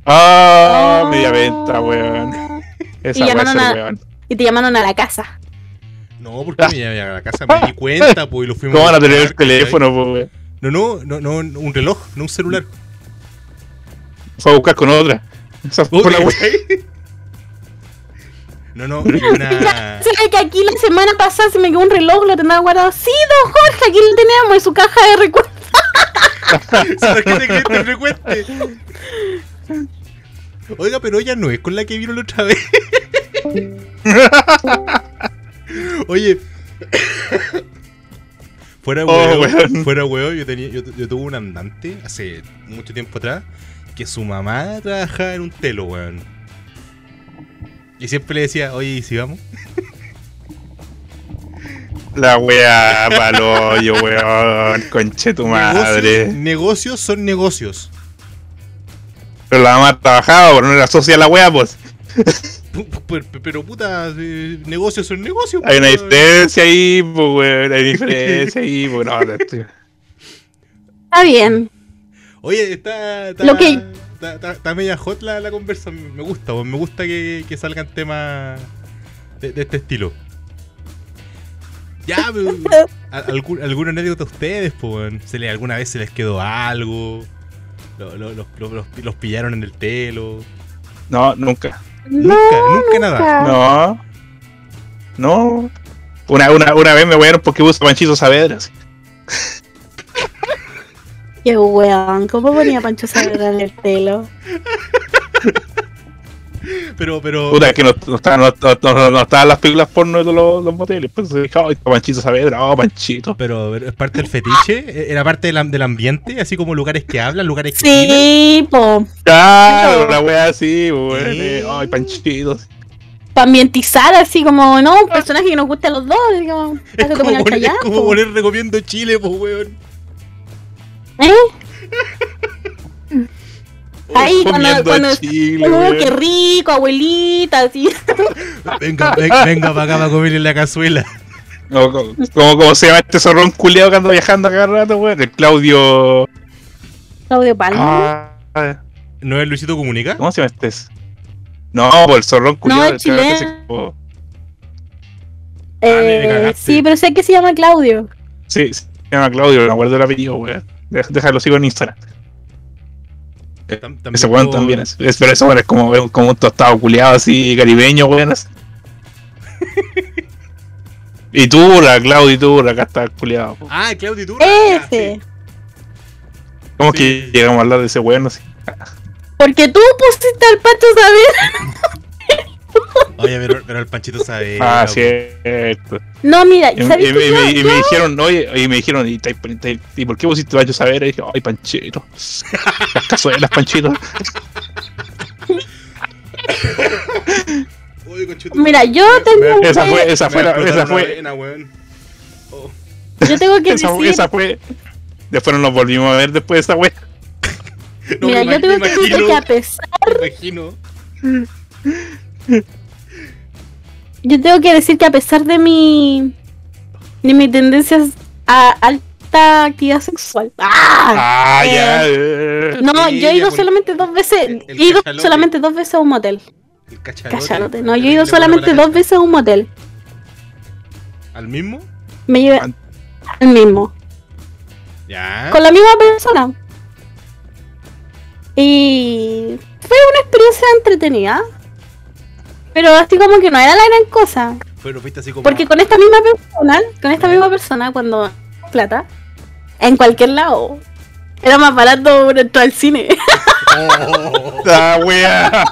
Ah, Oh. media venta, weón. Esa Y llamaron a- weón. Y te llamaron a la casa. No, porque me llamé a la casa, me di cuenta, pues, y lo fuimos ¿Cómo van a tener el teléfono, po, weón? No, no, no, no, un reloj, no un celular. Fue a buscar con otra. Esa fue la. ¿cachai? No, no, una. ¿Sabes que aquí la semana pasada se me quedó un reloj, lo tenía guardado? Sí, don Jorge, aquí lo teníamos en su caja de recuerdos. Que te frecuente. Oiga, pero ella no es con la que vino la otra vez. Oye. Fuera Oh, huevo, weón. fuera huevo, yo tenía, yo, yo tuve un andante hace mucho tiempo atrás que su mamá trabajaba en un telo, weón. Y siempre le decía, oye, ¿y si vamos? La weá, paloyo, weón. Conche tu madre. Negocios, negocios son negocios. Pero la mamá trabajaba, pero no era socia de la weá, pues. Pu- pu- Pero, pero, puta, eh, negocios son negocios. Hay una pues. diferencia ahí, pues, weón. Hay diferencia ahí, pues, no, no estoy- Está bien. Oye, está. está Lo que- Está, está- está media hot la, la conversa. Me gusta, pues, me gusta que, que salgan temas de, de este estilo. Ya, pero, algún- ¿alguna anécdota a ustedes? Pues? ¿Se le, ¿Alguna vez se les quedó algo? Lo- lo- los, los- los- los pillaron en el telo. No, nunca. Nunca, nunca nada. No. No. Una, una, una vez me wearon porque uso Panchito Saavedra. Qué weón, ¿cómo ponía Pancho Saavedra en el pelo? Pero, pero. Puta, que no, no estaban no, no- no- no estaban las películas porno de los, los moteles. Pues se dije, ay, Panchito Saavedra, oh, Panchito. Pero es parte del fetiche, ¿E-, era parte del, del ambiente, así como lugares que hablan, lugares que. Sí, po. Claro, Pero- la wea así, weón. Sí. eh, Ay, Panchito. Para ambientizar así como, no, un personaje que nos guste a los dos. Digo, Es como, poner, es como po. poner recomiendo Chile, pues, weón. ¿Eh? Ahí, cuando, cuando chile, oh, qué rico, abuelita, así. Venga, ven- venga para acá para comer en la cazuela. No, como, como, como se llama este zorrón culiado que anda viajando cada rato, weón. El Claudio. Claudio Palma. Ah, ¿No es Luisito Comunica? ¿Cómo se llama este? No, por el zorrón culiado. es el chileno. se- eh, cagaste. sí, pero sé que se llama Claudio. Sí, se llama Claudio, no me acuerdo el apellido, weón. Deja- Déjalo, sigo en Instagram. Tam- Ese weón también es. es- Pero ese weón es como, como un tostado culiado así, caribeño, weón. así. Y Turra, Claudio y Turra, acá está culiado. po. Ah, Claudio Turra. Ese. sí. ¿Cómo Sí. que llegamos a hablar de ese weón? así? Porque tú pusiste al Pacho Saber. Oye, pero, pero el Panchito sabe. Ah, loco. cierto. No, mira, Y, ¿sabes y- qué? y- Yo- y- y yo- me dijeron, oye, y me dijeron, ¿y, te- te- ¿y por qué pusiste Pacho Saber? Y dije, ay, Panchito. Las cazuelas, Panchito. Mira, yo tengo Esa fue, esa fue, la- esa fue. Oh, Yo tengo que esa, decir, esa fue. Después no nos volvimos a ver después de esa wea. no, mira, yo tengo que decir que a pesar, Me imagino. yo tengo que decir que a pesar de mi, de mis tendencias a alta actividad sexual, ¡ah! Ah, Eh, ya. eh. No, Sí, yo he ido ya, solamente dos veces, el- el he ido cachalote. solamente dos veces a un motel. El cachalote. Cachalote, no, yo he ido solamente dos veces a un motel. ¿Al mismo? Me llevé al mismo. Ya. con la misma persona. Y fue una experiencia entretenida. Pero así como que no era la gran cosa. Pero fuiste así como. Porque con esta misma persona, con esta misma persona, cuando plata, en cualquier lado, era más barato entrar al cine. Oh, Ah, wea.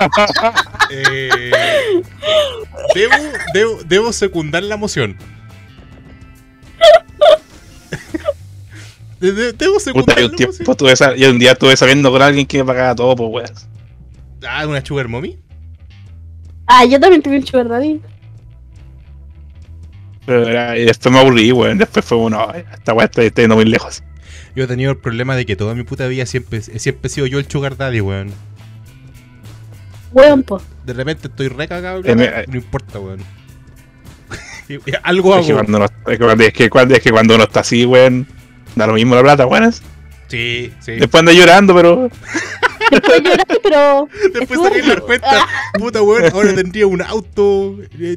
eh, debo, debo, debo secundar la moción. De- de- Debo Puta, secundar yo la un tiempo moción. tuve sa- yo un día estuve saliendo con alguien que me pagaba todo, pues weón. Ah, una sugar mommy. Ah, yo también tuve un sugar daddy. Pero era- y después me aburrí, weón. Después fue uno, esta weá está, está yendo muy lejos. Yo he tenido el problema de que toda mi puta vida siempre, siempre he sido yo el sugar daddy, weón. Weón, po. De repente estoy re cagado, Eh, me- no importa, weón. Algo Es que, hago. cuando uno, es, que cuando, es, que cuando, es que cuando uno está así, weón, da lo mismo la plata, weón. Sí, sí. Después anda llorando, pero. Después lloraste, pero. Después saqué la cuenta, puta weón, ahora tendría un auto, eh,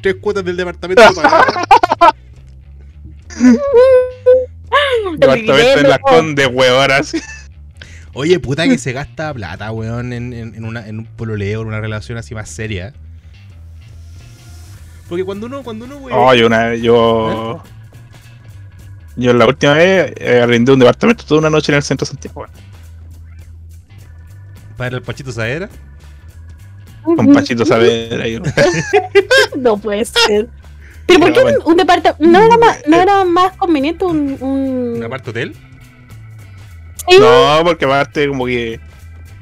tres cuotas del departamento. Departamento en las loco. condes, weón, así. Oye, puta que se gasta plata, weón, en, en, en una, en un pololeo, en una relación así más seria. Porque cuando uno, cuando uno, weón. Oh, yo una vez, yo. Yo la última vez eh, arrendé un departamento toda una noche en el centro de Santiago. Para el Pachito Saera. Con Pachito Saavedra y No puede ser. Pero ¿por qué bueno. un, un departamento? ¿No era más, no era más conveniente un. un... ¿Un hotel? Sí, No, porque aparte, como que.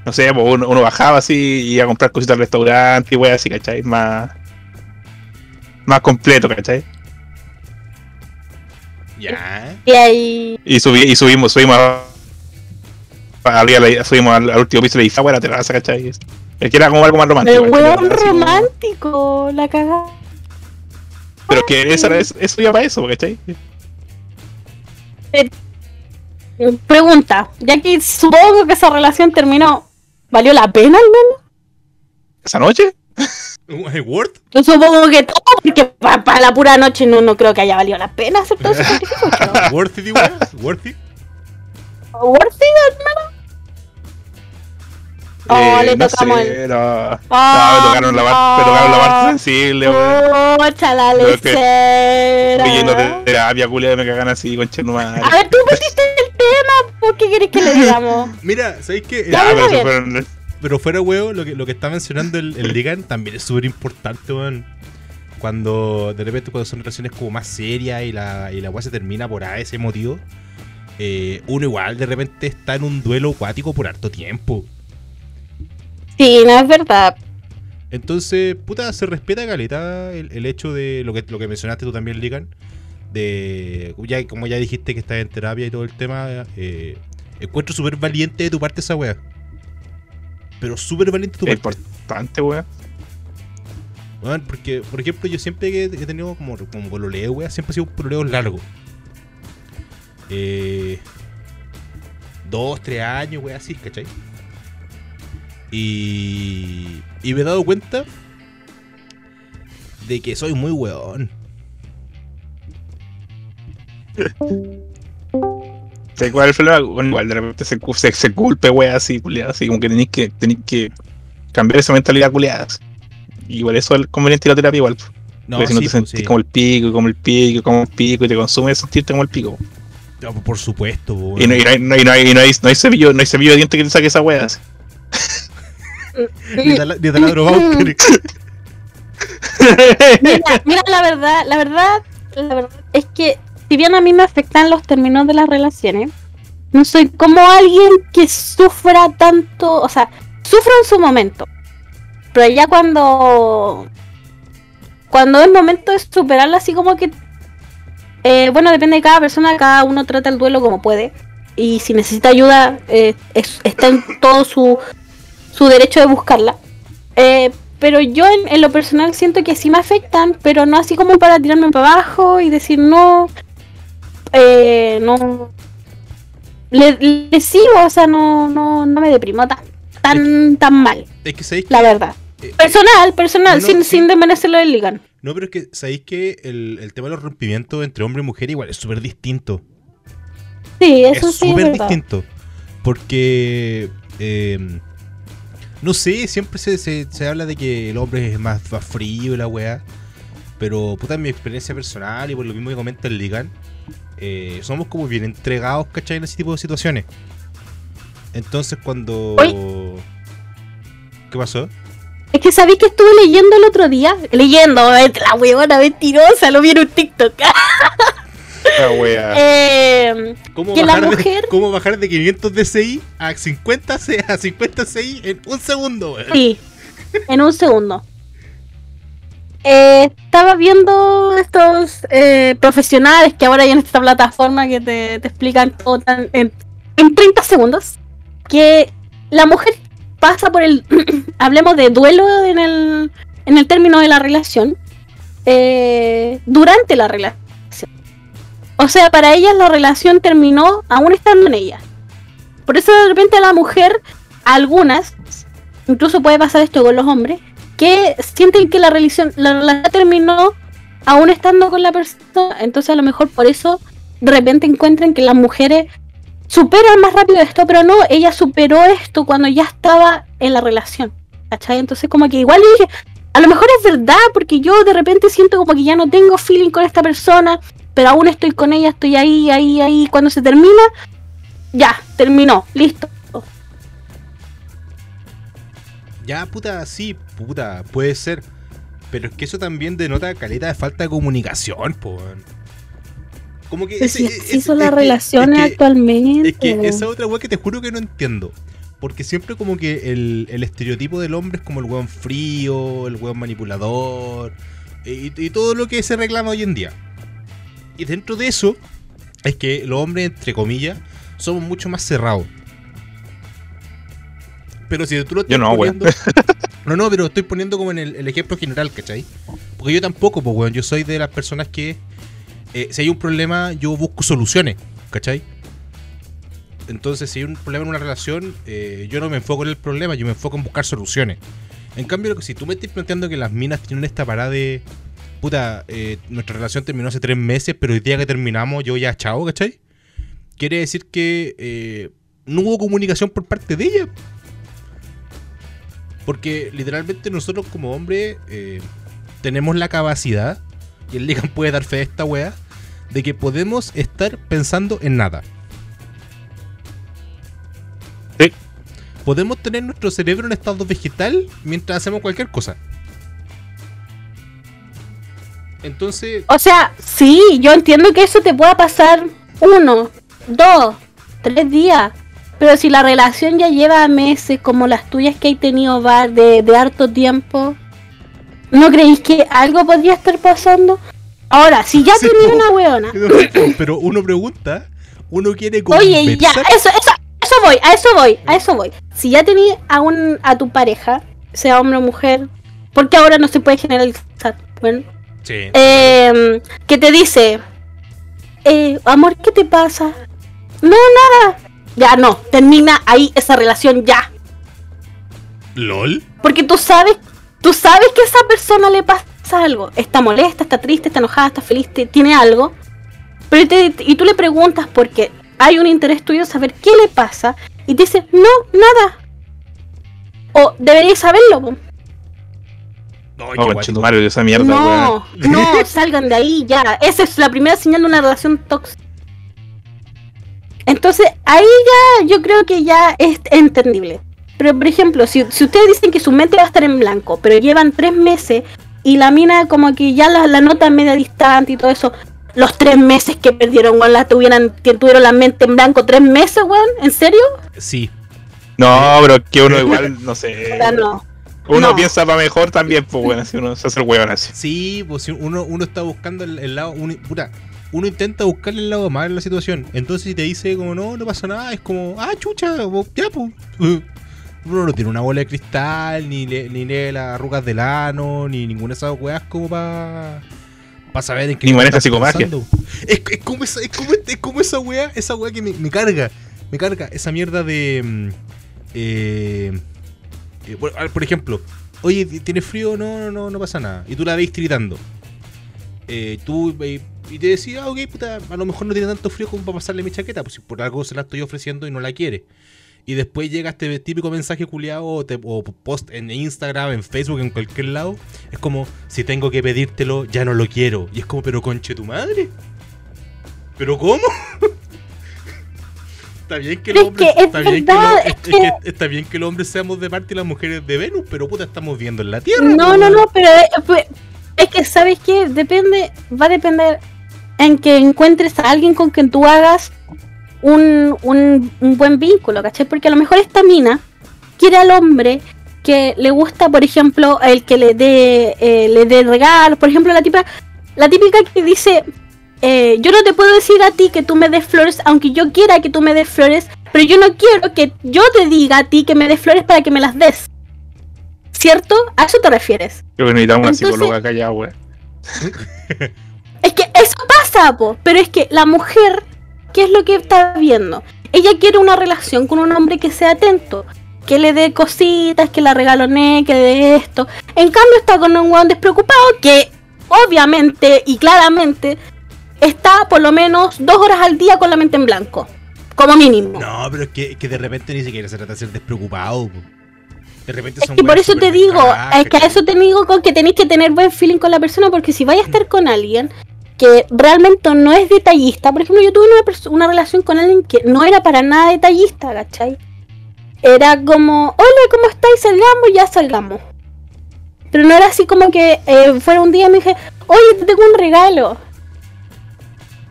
No sé, pues uno, uno bajaba así y iba a comprar cositas al restaurante y weón, así, ¿cachai? Más. Más completo, ¿cachai? Ya. Y ahí. Y, subí, y subimos, subimos a- subimos al, al último piso de la Izagua, la terraza, ¿cachai? Es que era como algo más romántico. El hueón romántico, la cagada. Pero que eso iba para eso, ¿cachai? Pregunta, ya que supongo que esa relación terminó, ¿valió la pena al menos? ¿Esa noche? ¿Un Word? Yo supongo que todo, porque para la pura noche no, no creo que haya valido la pena hacer todo ese sacrificio. ¿Worthy, weón? ¿Worthy? ¿Worth it, al menos? Oh, le no tocamos sé, el- no. No, Ah, me tocaron la, par- me tocaron la parte sensible, weón. Creo que- lecera. Estoy yendo de terapia, culia, me cagan así, con madre. A ver, tú metiste el tema, ¿por qué querés que le digamos? Mira, ¿sabéis qué? Ya, pero fueron. Pero fuera huevo, lo que, lo que está mencionando el, el Ligan también es súper importante, weón. Cuando de repente cuando son relaciones como más serias y la, y la weá se termina por a ese motivo, eh, uno igual de repente está en un duelo acuático por harto tiempo. Sí, no es verdad. Entonces, puta, se respeta caleta el, el hecho de lo que, lo que mencionaste tú también, Ligan. De. Ya, como ya dijiste que estás en terapia y todo el tema. eh, encuentro súper valiente de tu parte esa wea. Pero súper valiente de tu Es parte. importante, weón. Porque, por ejemplo, yo siempre que he tenido como, como pololeo, weón, siempre ha sido un pololeo largo. Eh, dos, tres años, weón, así, ¿cachai? Y, y me he dado cuenta de que soy muy weón. ¿Sabes cuál? Bueno, igual de repente se, se, se culpe, weón, así, culiada, así como que tenéis que, que cambiar esa mentalidad culiada. Por eso es conveniente ir a terapia igual. No, Porque si no te pues, sentís sí. como el pico, y como el pico, como el pico, y te consume sentirte como el pico. No, por supuesto, Y no, y no hay, no hay, no hay, no hay, no hay cepillo, no hay cepillo de dientes que te saque esa wea. así. Ni tala- ni taladro Bauker. Mira, mira, la verdad, la verdad, la verdad es que si bien a mí me afectan los términos de las relaciones, no soy como alguien que sufra tanto, o sea, sufro en su momento, pero ya cuando cuando es momento de superarla, así como que, eh, bueno, depende de cada persona, cada uno trata el duelo como puede, y si necesita ayuda, eh, es- está en todo su, su derecho de buscarla. Eh, pero yo en, en lo personal siento que sí me afectan, pero no así como para tirarme para abajo y decir no, eh, no, le, le sigo, o sea, no, no, no me deprimo tan, tan, tan mal, Es que sabéis que. la verdad. Eh, Personal, personal, No, sin, sí. sin desmerecerlo del Ligan. no, pero es que sabéis que el, el tema de los rompimientos entre hombre y mujer igual es súper distinto. Sí, eso es sí súper distinto. Porque. eh, no sé, siempre se, se, se habla de que el hombre es más, más frío y la weá. Pero, puta, en mi experiencia personal y por lo mismo que comenta el Ligan, eh, somos como bien entregados, ¿cachai? En ese tipo de situaciones. Entonces, cuando. ¿Qué pasó? Es que sabéis que estuve leyendo el otro día, leyendo, la huevona mentirosa, lo vi en un TikTok. Esa wea. eh, ¿Cómo, Que la bajar de, ¿Cómo bajar de 500 DCI a 50, C- a 50 CI en un segundo? Sí, en un segundo. Eh, estaba viendo estos eh, profesionales que ahora hay en esta plataforma que te, te explican todo tan- en, en 30 segundos. Que la mujer pasa por el. hablemos de duelo en el, en el término de la relación. eh, durante la relación. O sea, para ellas la relación terminó aún estando en ella. Por eso de repente la mujer, algunas, incluso puede pasar esto con los hombres, que sienten que la relación, la relación terminó aún estando con la persona. Entonces a lo mejor por eso de repente encuentran que las mujeres superan más rápido esto, pero no, ella superó esto cuando ya estaba en la relación. ¿Cachai? Entonces como que igual yo dije, a lo mejor es verdad, porque yo de repente siento como que ya no tengo feeling con esta persona, pero aún estoy con ella, estoy ahí, ahí, ahí. Cuando se termina, ya, terminó, listo. Ya, puta, sí, puta, puede ser. Pero es que eso también denota caleta de falta de comunicación, po. Como que Pues ese- así son es las que- relaciones es que- actualmente. Es que esa otra weá que te juro que no entiendo. Porque siempre como que el, el estereotipo del hombre es como el weón frío, el weón manipulador y, y todo lo que se reclama hoy en día. Y dentro de eso es que los hombres, entre comillas, somos mucho más cerrados. Pero si tú lo estás Yo no, weón. poniendo... No, no, pero estoy poniendo como en el, el ejemplo general, ¿cachai? Porque yo tampoco, pues, weón. Yo soy de las personas que... eh, si hay un problema, yo busco soluciones, ¿cachai? Entonces, si hay un problema en una relación, eh, yo no me enfoco en el problema, yo me enfoco en buscar soluciones. En cambio, si tú me estás planteando que las minas tienen esta parada de. Puta, eh, nuestra relación terminó hace tres meses, pero el día que terminamos yo ya chao, ¿cachai? Quiere decir que no hubo comunicación por parte de ella. Porque literalmente nosotros como hombres tenemos la capacidad, y el Ligan puede dar fe de esta wea, de que podemos estar pensando en nada. Sí. Podemos tener nuestro cerebro en estado vegetal mientras hacemos cualquier cosa. Entonces, O sea, sí, yo entiendo que eso te pueda pasar uno, dos, tres días. Pero si la relación ya lleva meses, como las tuyas que hay tenido va- de, de harto tiempo, ¿no creéis que algo podría estar pasando? Ahora, si ya Sí, tenía po. una weona, pero uno pregunta, uno quiere oye, ya, conversar. eso, eso, eso voy, a eso voy, a eso voy. Si ya tenías a, un, a tu pareja, sea hombre o mujer, porque ahora no se puede generalizar? Bueno, Sí. eh, que te dice, eh, amor, ¿qué te pasa? No, nada. Ya no, termina ahí esa relación ya. ¿LOL? Porque tú sabes, tú sabes que a esa persona le pasa algo. Está molesta, está triste, está enojada, está feliz, te- tiene algo. Pero te- y tú le preguntas porque hay un interés tuyo saber qué le pasa. Y te dice, no, nada. O deberías saberlo. No, No, esa mierda, weón. No, no, salgan de ahí ya. Esa es la primera señal de una relación tóxica. Entonces, ahí ya yo creo que ya es entendible. Pero, por ejemplo, si, si ustedes dicen que su mente va a estar en blanco, pero llevan tres meses y la mina como que ya la, la nota media distante y todo eso, los tres meses que perdieron, weón, la tuvieran, que tuvieron la mente en blanco, tres meses, weón, ¿en serio? Sí. No, pero que uno igual, no sé. No. Uno no. piensa para mejor también, pues bueno, si uno se hace el weón así. Sí, pues si uno, uno está buscando el, el lado. Uno, puta, uno intenta buscarle el lado malo en la situación. Entonces, si te dice como no, no pasa nada, es como, ah, chucha, ya, pues. Uno no tiene una bola de cristal, ni, le- ni lee las arrugas del ano, ni ninguna de esas weas como para. Para saber en qué. Ni maneja psicomagia. Es, es como esa, es, como, es como esa wea, esa wea que me, me carga. Me carga. Esa mierda de. mm, eh, eh, por, ah, por ejemplo, oye, ¿tienes frío? No, no, no, no pasa nada. Y tú la veis tiritando. Eh, tú eh, y te decís, ah, ok, puta, a lo mejor no tiene tanto frío como para pasarle mi chaqueta, pues si por algo se la estoy ofreciendo y no la quiere. Y después llega este típico mensaje culiado o, te- o post en Instagram, en Facebook, en cualquier lado. Es como, si tengo que pedírtelo, ya no lo quiero. Y es como, pero conche tu madre. ¿Pero cómo? está bien que el Es hombre. que es está, bien verdad, que es lo- es- es que está bien que los hombres seamos de Marte y las mujeres de Venus, pero puta, estamos viendo en la Tierra. No, no, weón. no, pero eh, es que sabes que depende, va a depender en que encuentres a alguien con quien tú hagas un, un, un buen vínculo, ¿cachai? Porque a lo mejor esta mina quiere al hombre que le gusta, por ejemplo, el que le dé eh, le dé regalos, por ejemplo, la tipa la típica que dice eh, yo no te puedo decir a ti que tú me des flores, aunque yo quiera que tú me des flores, pero yo no quiero que yo te diga a ti que me des flores para que me las des. ¿Cierto? ¿A eso te refieres? Creo que necesitamos una Entonces- psicóloga acá ya, weón. Es que eso pasa, po. Pero es que la mujer, ¿qué es lo que está viendo? Ella quiere una relación con un hombre que sea atento, que le dé cositas, que la regalonee, que le dé esto. En cambio está con un weón despreocupado que obviamente y claramente está por lo menos dos horas al día con la mente en blanco. Como mínimo. No, pero es que, es que de repente ni siquiera se trata de ser despreocupado. De repente Es son que por eso te digo, es que a eso te digo con que tenéis que tener buen feeling con la persona, porque si vais a estar con alguien que realmente no es detallista, por ejemplo, yo tuve una, una relación con alguien que no era para nada detallista, ¿cachai? Era como, hola, ¿cómo estáis? Salgamos, ya salgamos. Pero no era así como que eh, fuera un día me dije, oye, te tengo un regalo.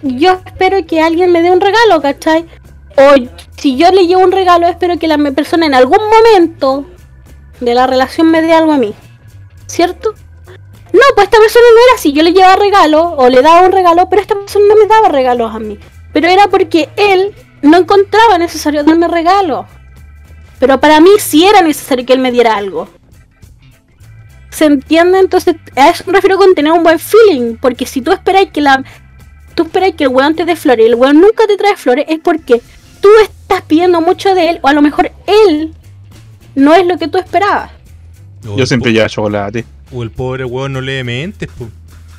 Yo espero que alguien me dé un regalo, ¿cachai? O si yo le llevo un regalo, espero que la persona en algún momento de la relación me dé algo a mí. ¿Cierto? No, pues esta persona no era así. Yo le llevaba regalo o le daba un regalo, pero esta persona no me daba regalos a mí. Pero era porque él no encontraba necesario darme regalo. Pero para mí sí era necesario que él me diera algo. ¿Se entiende? Entonces, a eso me refiero con tener un buen feeling. Porque si tú esperas que la. Tú esperas que el weón te dé flores y el weón nunca te trae flores, es porque tú estás pidiendo mucho de él, o a lo mejor él no es lo que tú esperabas. Yo siempre llevo chocolate. O el pobre weón no lee mentes, po.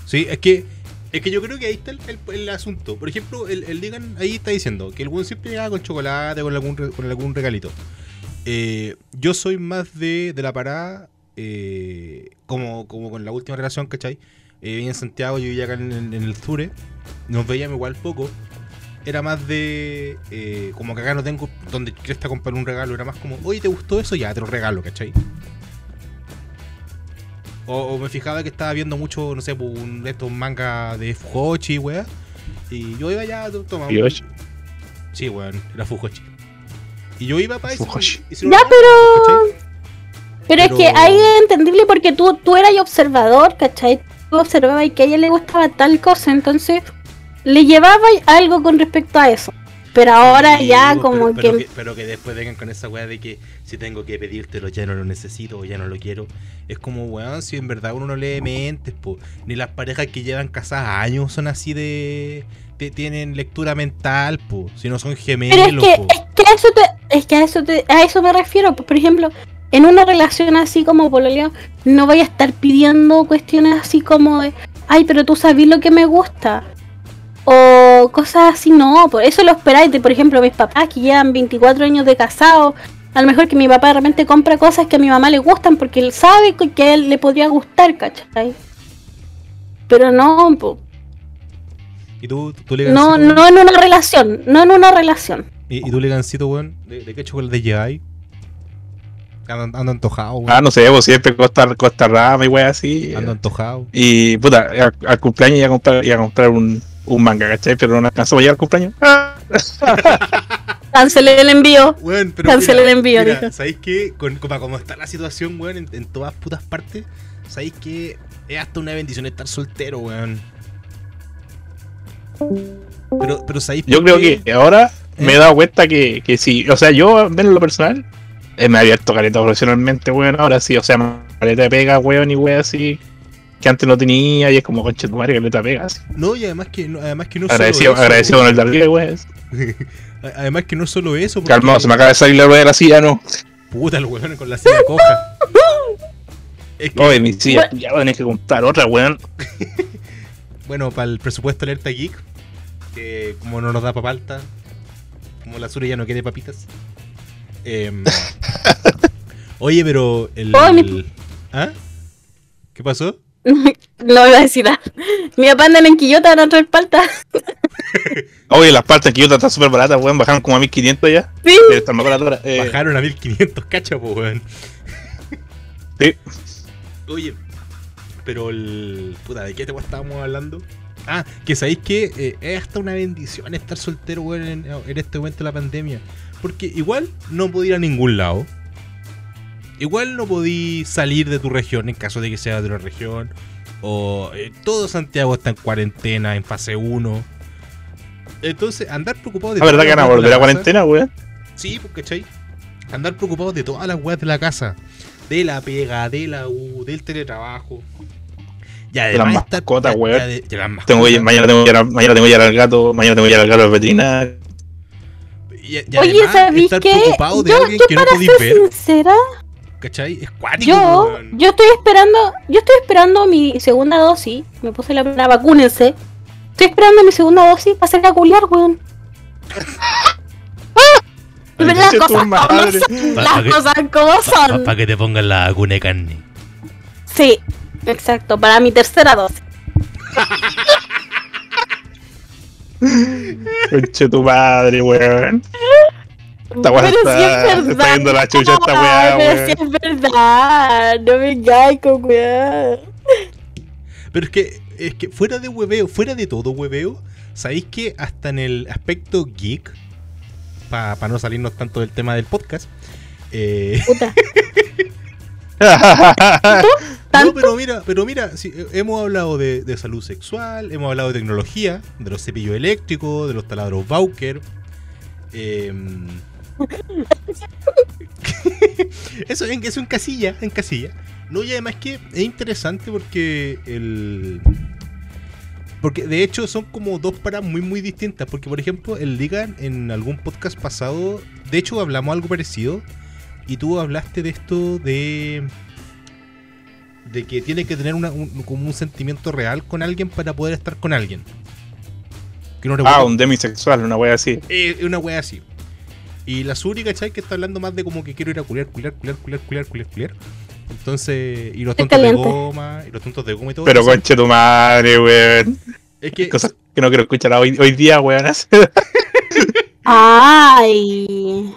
Sí, es que. Es que yo creo que ahí está el, el- asunto. Por ejemplo, el, el Digan ahí está diciendo que el weón siempre llegaba con chocolate, con algún, con algún regalito. Eh, yo soy más de, de la parada, eh, como, como con la última relación, ¿cachai? Eh, en Santiago, yo vivía acá en, el Sure, nos veíamos igual poco. Era más de. eh, como que acá no tengo donde cresta comprar un regalo, era más como, oye, ¿te gustó eso? Ya, te lo regalo, ¿cachai? O, o me fijaba que estaba viendo mucho, no sé, pues, un, estos mangas de Fujoshi, weá. Y yo iba ya, to- toma. un- Fujoshi. Sí, weón, era Fujoshi. Y yo iba para eso. Ya, pero- ¿cachai? Pero, es que ahí es entendible porque tú, tú eras observador, ¿cachai? Tú observabas que a ella le gustaba tal cosa, entonces le llevaba algo con respecto a eso. Pero ahora Sí, ya como pero, que... Pero que después vengan con esa weá de que si tengo que pedírtelo ya no lo necesito o ya no lo quiero. Es como, weón, si en verdad uno no lee mentes, po. Ni las parejas que llevan casadas años son así de... te- tienen lectura mental, po. Si no son gemelos, Pero es que, po. es que a eso te, es que a eso te- a eso me refiero. pues, Por ejemplo, en una relación así como pololeo, no voy a estar pidiendo cuestiones así como de, ay, pero tú sabes lo que me gusta. O cosas así, no, por eso lo esperáis de, por ejemplo, mis papás que llevan 24 años de casados A lo mejor que mi papá de repente compra cosas que a mi mamá le gustan porque él sabe que a él le podría gustar, ¿cachai? Pero no, po, ¿Y tú, tú le no, no en una relación, no en una relación. ¿Y, y tú, Legancito, weón? ¿De, de qué chocolate lleváis? Ando, ando antojado, weón. Ah, no sé, pues siempre Costa, Costa Rama y wey así. Ando antojado. Y puta, al, al cumpleaños iba a comprar, iba a comprar un, un manga, ¿cachai? Pero no alcanzó a llegar al cumpleaños. Ah. Cancelé el envío. Pero. Cancela mira, el envío, mira, dijo. ¿Sabéis qué? Con, como, como está la situación, weón, en, en todas putas partes, ¿sabéis que es hasta una bendición estar soltero, weón? Pero, pero ¿sabéis Yo creo qué? que ahora ¿Eh? me he dado cuenta que, que sí. O sea, yo, en lo personal, eh, me he abierto caleta profesionalmente, weón. Ahora sí, o sea, caleta de pega, weón, y weón así. Que antes no tenía, y es como conche tu madre, caleta de pega, así. No, y además que no, además que no Agradecido, solo eso, agradecido con el de arriba, weón. Además que no solo eso, porque Calmado, se me acaba de salir la rueda de la silla, no. puta el weón con la silla coja. Es que, Oye, mi silla, ya voy a tener que comprar otra, weón. bueno, para el presupuesto alerta geek, que como no nos da papalta, como la Sura ya no quiere papitas. em, oye, pero el. Mi- ¿Ah? ¿Qué pasó? No iba a decir nada. Mi papá anda en Quillota van a traer palta. Oye, las partes que yo están súper baratas, weón. Bajaron como a 1500 ya. Sí. Debe estar más barato ahora. Eh, Bajaron a 1500, cacha, weón. sí. Oye, pero el. Puta, ¿de qué te estábamos hablando? Ah, que sabéis que eh, es hasta una bendición estar soltero, weón, en, en este momento de la pandemia. Porque igual no podía ir a ningún lado. Igual no podí salir de tu región en caso de que sea de otra región. O eh, todo Santiago está en cuarentena, en fase 1. Entonces, andar preocupado de La verdad todas que van a las weas de volver la a casa- cuarentena, weón. Sí, pues, ¿cachai? Andar preocupados de todas las weas de la casa. De la pega, de la U, del teletrabajo. Ya, De las mascotas, weón. ya de- de las mascotas. Tengo que ir- mañana tengo que ir a- mañana tengo que ir al gato, mañana tengo que ir al gato al veterinario. Y- y Oye, además ¿sabéis estar qué? preocupado Yo, alguien yo que no para podéis ser ver. sincera, ¿Cachai? Es cuático, yo, weón. yo estoy esperando, yo estoy esperando mi segunda dosis. Me puse la primera, vacúnense. Estoy esperando mi segunda dosis para hacer a culiar, weón. Ay, las cosas como son, Pa- las pa' que- cosas como son. Para que te pongan la vacuna de carne. Sí, exacto, para mi tercera dosis. Conche tu madre, weón. Esta weá Pero está, si es verdad. está yendo la chucha esta weá, Pero weón. si es verdad, no me engañes con weá. Pero es que, es que fuera de hueveo, fuera de todo hueveo, ¿sabéis que hasta en el aspecto geek, para no salirnos tanto del tema del podcast, eh, Puta. No, ¿Tanto? pero mira, pero mira, sí, eh, hemos hablado de, de salud sexual, hemos hablado de tecnología, de los cepillos eléctricos, de los taladros Bauker. em, eso, en, eso en casilla, en casilla. No, y además que es interesante porque el. Porque de hecho son como dos paras muy muy distintas. Porque por ejemplo, el Ligan en algún podcast pasado, de hecho hablamos algo parecido. Y tú hablaste de esto de de que tiene que tener una- un, como un sentimiento real con alguien para poder estar con alguien. Que no Ah, un demisexual, una wea así. Eh, una wea así. Y la Suri, ¿cachai? Que está hablando más de como que quiero ir a culiar, culiar, culiar, culiar, culiar, culiar, culiar. Entonces, y los tontos de goma, y los tontos de goma y todo Pero eso. conche tu madre, weón. Es que, Cosas que no quiero escuchar hoy, hoy día, weón. Ay.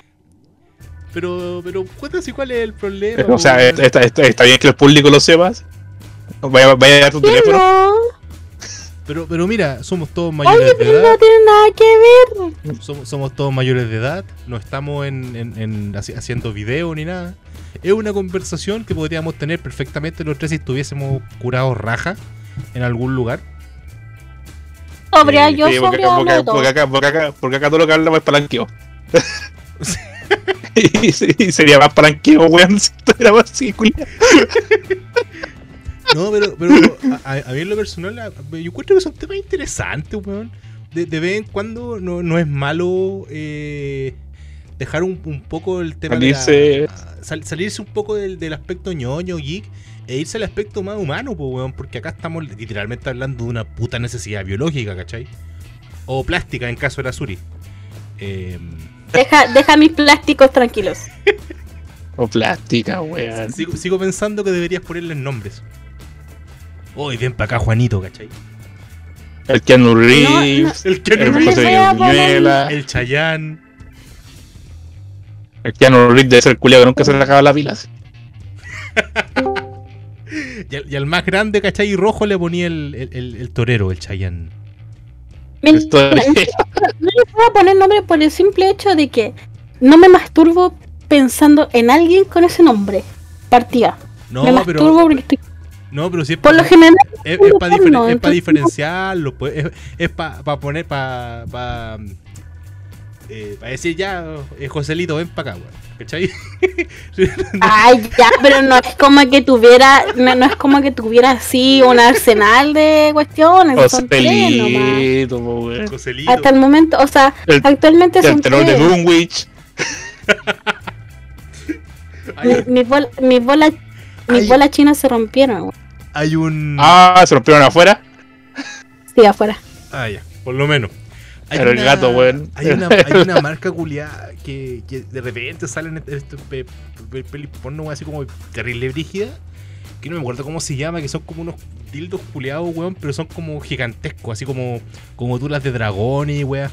pero, pero, cuéntame cuál es el problema. o sea, está, está- está bien que el público lo sepas. Vaya, vaya a dar tu ¿Qué teléfono. no? Pero, pero mira, somos todos Oye, mayores de edad. no tiene nada que ver. Somos, somos todos mayores de edad, no estamos en, en- en haci- haciendo video ni nada. Es una conversación que podríamos tener perfectamente los tres si estuviésemos curados raja en algún lugar. Sobria, Eh, yo Sí, porque, porque, porque acá, porque, acá, porque acá todo lo que hablamos es palanqueo. y, y sería más palanqueo, weón, si estuviéramos así. No, pero, pero a, a- mí en lo personal, a- yo encuentro que son temas interesantes, weón. De, de vez en cuando no, no es malo eh, dejar un, un poco el tema de Salirse. la- sal- salirse un poco del, del aspecto ñoño, geek, e irse al aspecto más humano, pues, weón. Porque acá estamos literalmente hablando de una puta necesidad biológica, ¿cachai? O plástica en caso de la Suri. Eh, Deja, deja mis plásticos tranquilos. O plástica, weón. Sigo, sigo pensando que deberías ponerles nombres. Uy, ven para acá, Juanito, ¿cachai? El Keanu Reeves. El Keanu El no le José voy a poner- Viñuela. El Chayán. El Keanu Reeves debe ser el culiao que nunca se le acaba la pila. así. Y, al- y al más grande, ¿cachai? Y rojo le ponía el, el, el- el torero, el Chayán. Mira, no le a poner nombre por el simple hecho de que no me masturbo pensando en alguien con ese nombre. Partida. No, me masturbo pero. porque estoy. No, pero si es Por lo general, Es, para entonces- diferenciarlo, pues, es, para poner, para pa, eh, pa decir ya, eh, Joselito, ven para acá, weón. ¿Cachai? ay, ya, pero no es como que tuviera, no, no es como que tuviera así un arsenal de cuestiones. Joselito, weón. Hasta el momento, o sea, El- actualmente son El tenor de. Dunwich. Mi- Mis bolas, mis bolas, mis Ay. bolas chinas se rompieron. güey. Hay un. Ah, se rompieron afuera. Sí, afuera. Ah, ya, por lo menos. Hay Pero el gato, weón. Hay una, hay una marca culiada que, que de repente salen estos pe, pe- pelis porno weón, así como terrible brígida. Que no me acuerdo cómo se llama, que son como unos dildos culiados, weón, pero son como gigantescos, así como, como tú las de dragones, weón.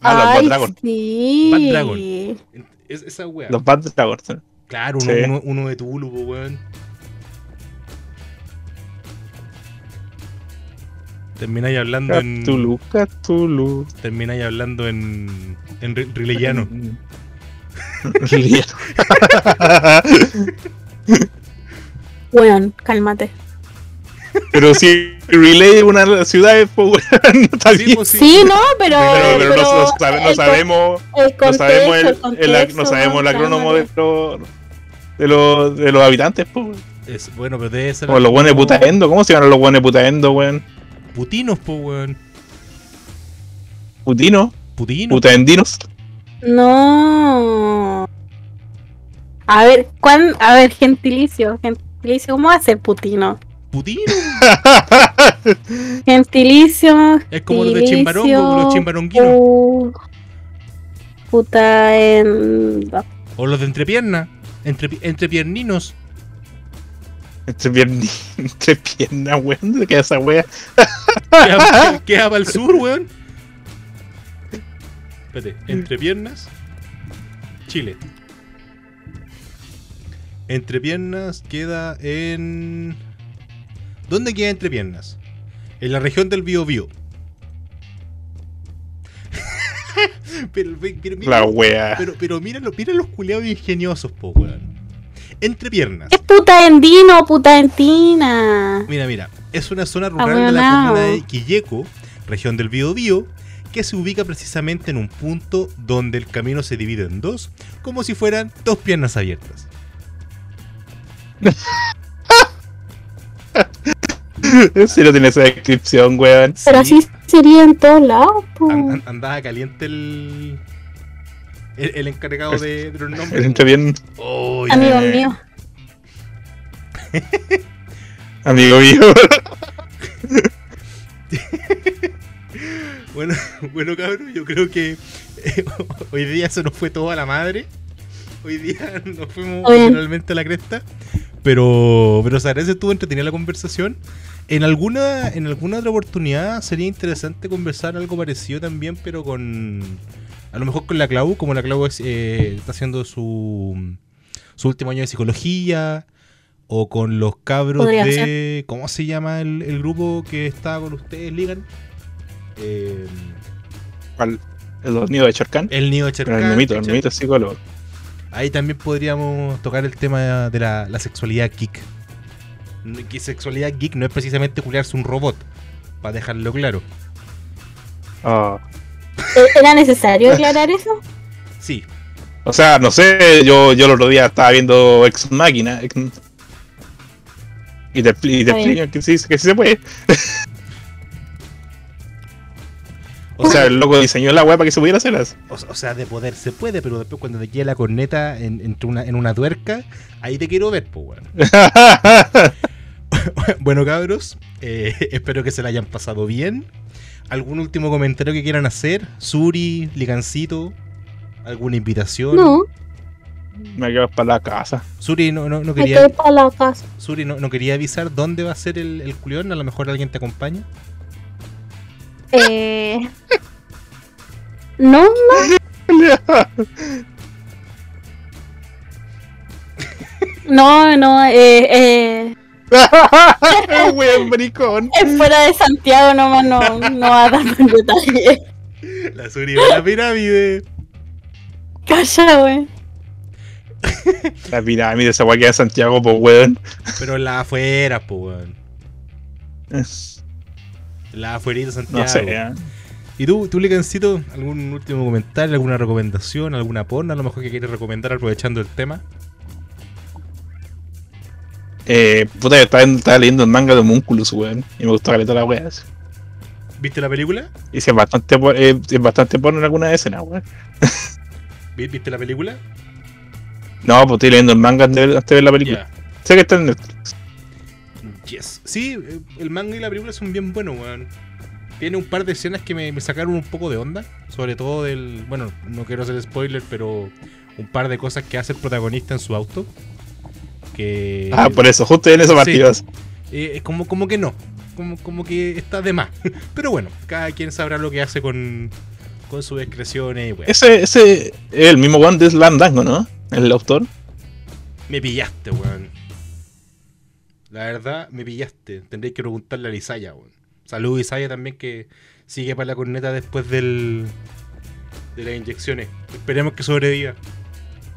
Ah, los Bad Dragon. Sí. Bad Dragon. Es, esa weón. Los Bad Dragon. Claro, uno, Sí. uno, uno de Tulu, weón. Termináis hablando en. Cthulhu, Cthulhu. Termináis hablando en. en ri- rileyano. Liliano. Weón, cálmate. Pero si Relay es una ciudad, pues weón, no está Sí, bien. pues, sí. Sí, no, pero. Pero, pero no, no sabe- sabemos, el no sabemos el, el el- contexto, no sabemos el ¿no? acrónomo de los de los de los habitantes, pues. weón. Es, bueno, pero debe ser. Como los buenos de putaendo, ¿cómo se llaman los buenos de putaendo, weón? Putinos, po, weón. Putinos, Putinos. putaendinos. No. A ver, ¿cuán, a ver, gentilicio, gentilicio, ¿cómo va a ser putino? Putino. Gentilicio. Es como los de Chimbarongo, los chimbaronguinos. pu- Puta en. O los de entrepierna. Entre, entrepierninos. Entre piernas, entre piernas, weón. ¿Dónde queda esa wea? Queda, queda para el sur, weón. Espérate, entre piernas. Chile. Entre piernas queda en. ¿Dónde queda entre piernas? En la región del Biobío. pero, pero, mira, La wea. pero, pero mira, mira los culeados ingeniosos, po, weón. Entre piernas. Es puta endino, puta entina. Mira, mira, es una zona rural de la comuna de Quilleco, región del Biobío, que se ubica precisamente en un punto donde el camino se divide en dos, como si fueran dos piernas abiertas. En serio tiene esa descripción, weón. Pero Sí, así sería en todos lados, andaba caliente el, el, el encargado de, de los El nombres. entre bien, Amigo mío. amigo mío. Bueno, bueno, cabrón, yo creo que eh, hoy día se nos fue todo a la madre. Hoy día nos fuimos Está literalmente a la cresta. Pero, pero se agradece estuvo entretenida la conversación. En alguna, en alguna otra oportunidad sería interesante conversar algo parecido también, pero con. A lo mejor con la Clau, como la Clau es, eh, está haciendo su, su último año de psicología. O con los cabros Podría de. ¿Cómo se llama el, el grupo que está con ustedes, Ligan? Eh, ¿Cuál? El los nidos de Charcán. el nido de Pero Cherkán, el memito, el es psicólogo. Ahí también podríamos tocar el tema de la, la sexualidad geek. Que sexualidad geek no es precisamente culiarse un robot, para dejarlo claro. Ah. ¿E- ¿Era necesario aclarar eso? Sí, O sea, no sé, yo, yo el otro día estaba viendo Ex Máquina. Ex- Y te, y te explican que sí, que sí se puede. o sea, el loco diseñó la weá para que se pudiera hacerlas. o, o sea, de poder se puede, pero después cuando te quede la corneta en, entre una, en una tuerca, ahí te quiero ver, pues, weón. bueno, cabros, eh, espero que se la hayan pasado bien. ¿Algún último comentario que quieran hacer? Suri, Ligancito, ¿Alguna invitación? No, Me quedo para la casa. Suri no, no, no me quería, quedé para la casa. Suri no, no quería avisar dónde va a ser el, el culión. A lo mejor alguien te acompaña. Eh... No, no, no, no, eh, eh, Weón, maricón. es fuera de Santiago nomás, no, no va a dar más detalle. La Suri va a la pirámide. Calla, wey. La pirámide, esa weá queda en Santiago, pues weón. Pero en la afuera, po, weón. En La afuerita de Santiago. No sé. ¿eh? ¿Y tú, tú, Licancito, algún último comentario, alguna recomendación, alguna porno, a lo mejor que quieres recomendar aprovechando el tema? Eh, puta, estaba, estaba leyendo el manga de Homunculus, weón. Y me gustó caleta la weá. así. ¿Viste la película? Y si es bastante, eh, es bastante porno en alguna escena, weón. ¿Vi- ¿Viste la película? No, pues estoy leyendo el manga antes de ver, antes de ver la película. Sé que está en Netflix. Yes. Sí, eh, el manga y la película son bien buenos, weón. Tiene un par de escenas que me, me sacaron un poco de onda. Sobre todo del. Bueno, no quiero hacer spoiler, pero un par de cosas que hace el protagonista en su auto. Que. Ah, por eso, justo en esa Sí. partida. eh, es como, como que no. Como, como que está de más. Pero bueno, cada quien sabrá lo que hace con, con sus weón. Ese, ese es el mismo weón de Slam Dango, ¿no? El autor. Me pillaste, weón. La verdad, me pillaste. Tendréis que preguntarle a Isaya, weón. Saludos Isaya también que sigue para la corneta después del de las inyecciones. Esperemos que sobreviva.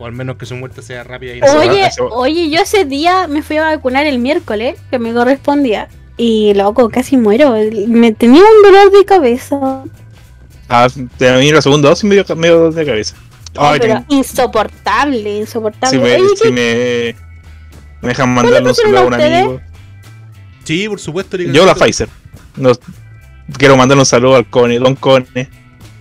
O al menos que su muerte sea rápida y Oye, oye, yo ese día me fui a vacunar el miércoles, que me correspondía. Y loco, casi muero. Me tenía un dolor de cabeza. Ah, te venir la segunda dosis medio, medio de cabeza. Ay, pero tengo- insoportable, insoportable. si me, Oye, si ¿qué- me, me dejan mandarle un saludo a un amigo. Sí, por supuesto. Yo la Pfizer. Quiero mandarle un saludo al Cone, Don Cone.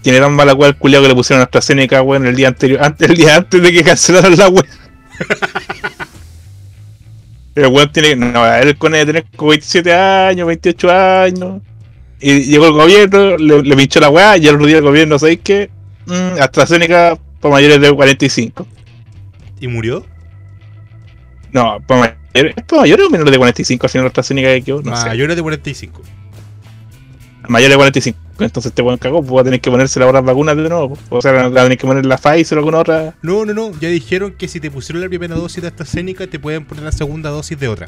Tiene tan mala weá el culiao que le pusieron AstraZeneca, weón, el día anterior, antes, el día antes de que cancelaran la weá. el weón tiene, no, el Cone debe tener como 27 años, 28 años. Y llegó el gobierno, le, le pinchó la weá, y el otro día el gobierno, ¿sabéis qué? Mm, AstraZeneca para mayores de 45. ¿Y murió? No, para mayores, ¿es para mayores o menores de 45 al final AstraZeneca que quedó? No sé. Mayores de 45. Mayor de 45. Entonces este weón cagó, pues va a tener que ponerse las otras vacunas de nuevo. pues. O sea, va a tener que poner la Pfizer o alguna otra. No, no, no. Ya dijeron que si te pusieron la primera dosis de AstraZeneca, te pueden poner la segunda dosis de otra.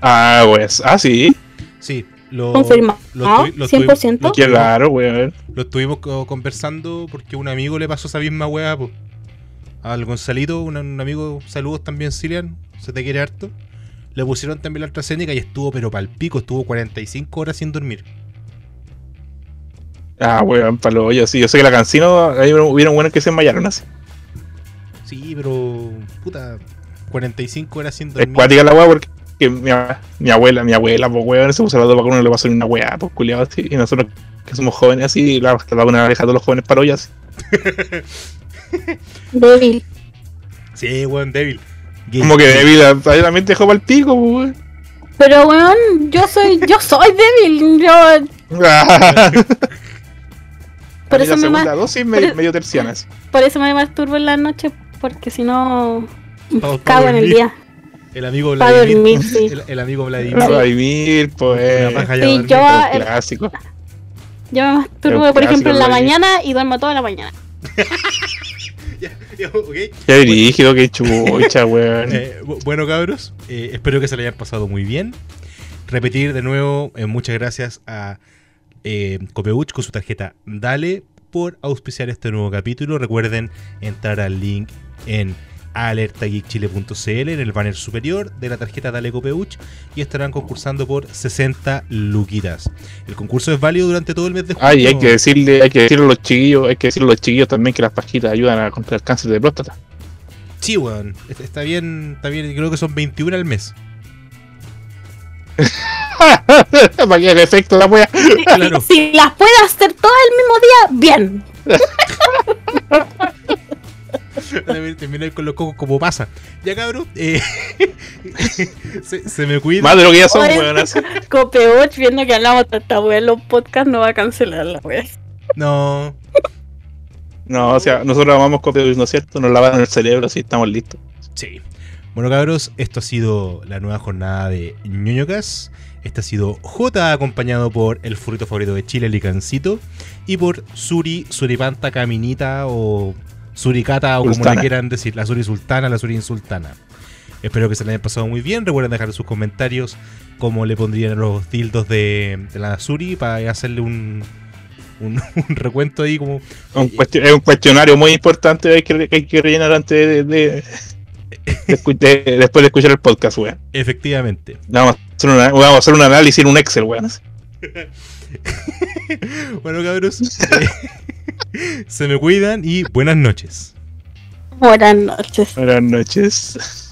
Ah, pues. Ah, sí. Sí. Lo, Confirmado, lo estoy- lo estoy- 100%. lo Qué raro, weón. Lo estuvimos co- conversando porque un amigo le pasó esa misma weá, po. Al Gonzalito, un, un amigo, saludos también, Silian, se te quiere harto. Le pusieron también la AstraZeneca y estuvo, pero pal pico, estuvo 45 horas sin dormir. Ah, weón, para los hoyos. Sí, yo sé que la cancino, ahí hubieron buenos que se desmayaron así. Sí, pero. Puta. 45 horas sin Es dormir. cuática la weá porque que mi, mi abuela, mi abuela, pues weón, se puso las dos vacunas y le pasó ni una weá, pues culiado así. Y nosotros que somos jóvenes así, la, la vacuna deja a todos los jóvenes así. Débil. Sí, weón, débil. Gay- Como que debido a también te dejó para el pico, pues weón. Pero weón, yo soy, yo soy débil. Yo, por eso la me segunda dosis por medio, medio terciana así. por eso me masturbo en la noche, porque si no cago en el día. El amigo Vladimir. dormir, sí. el, el amigo Vladimir. Vivir, pues. Sí, dormir. yo- el- clásico. Yo me masturbo, por ejemplo, en la mañana y duermo toda la mañana. Ya, rígido, qué chucha, weón. Eh, bu- bueno, cabros, eh, espero que se le hayan pasado muy bien. Repetir de nuevo, eh, muchas gracias a eh, Copeuch con su tarjeta Dale por auspiciar este nuevo capítulo. Recuerden entrar al link en alertageekchile.cl en el banner superior de la tarjeta Dale Copeuch y estarán concursando por 60 luquitas. El concurso es válido durante todo el mes de junio. Ay, hay que decirle, hay que decirle a los chiquillos, hay que decirle a los chiquillos también que las pajitas ayudan a contra el cáncer de próstata. Sí, weón. Est- Está bien, está bien. Creo que son 21 al mes. Para que haga efecto la wea. Claro. Si las puedo hacer todas el mismo día, bien. Terminar con los cocos como pasa. Ya cabrón, eh, se, se me cuida. Más de lo que ya son, weón. así. Copeuch, viendo que hablamos de esta wea en los podcasts, no va a cancelar la wea. No, No, o sea, nosotros amamos Copia ¿no es cierto? Nos lavaron el cerebro, así estamos listos. Sí. Bueno, cabros, esto ha sido la nueva jornada de ñoñocas. Este ha sido J acompañado por el furrito favorito de Chile, el Licancito, y por Suri, Suripanta Caminita o Suricata o como le quieran decir, la Suri Sultana, la Suri Insultana. Espero que se le hayan pasado muy bien. Recuerden dejar sus comentarios cómo le pondrían los dildos de, de la Suri para hacerle un, un, un recuento ahí como... Un es un cuestionario muy importante que hay que, que hay que rellenar antes de, después de escuchar el podcast, weón. Efectivamente. Vamos a hacer, una- vamos a hacer un análisis en un Excel, weón. Bueno, cabros, eh, se me cuidan y buenas noches. Buenas noches. Buenas noches.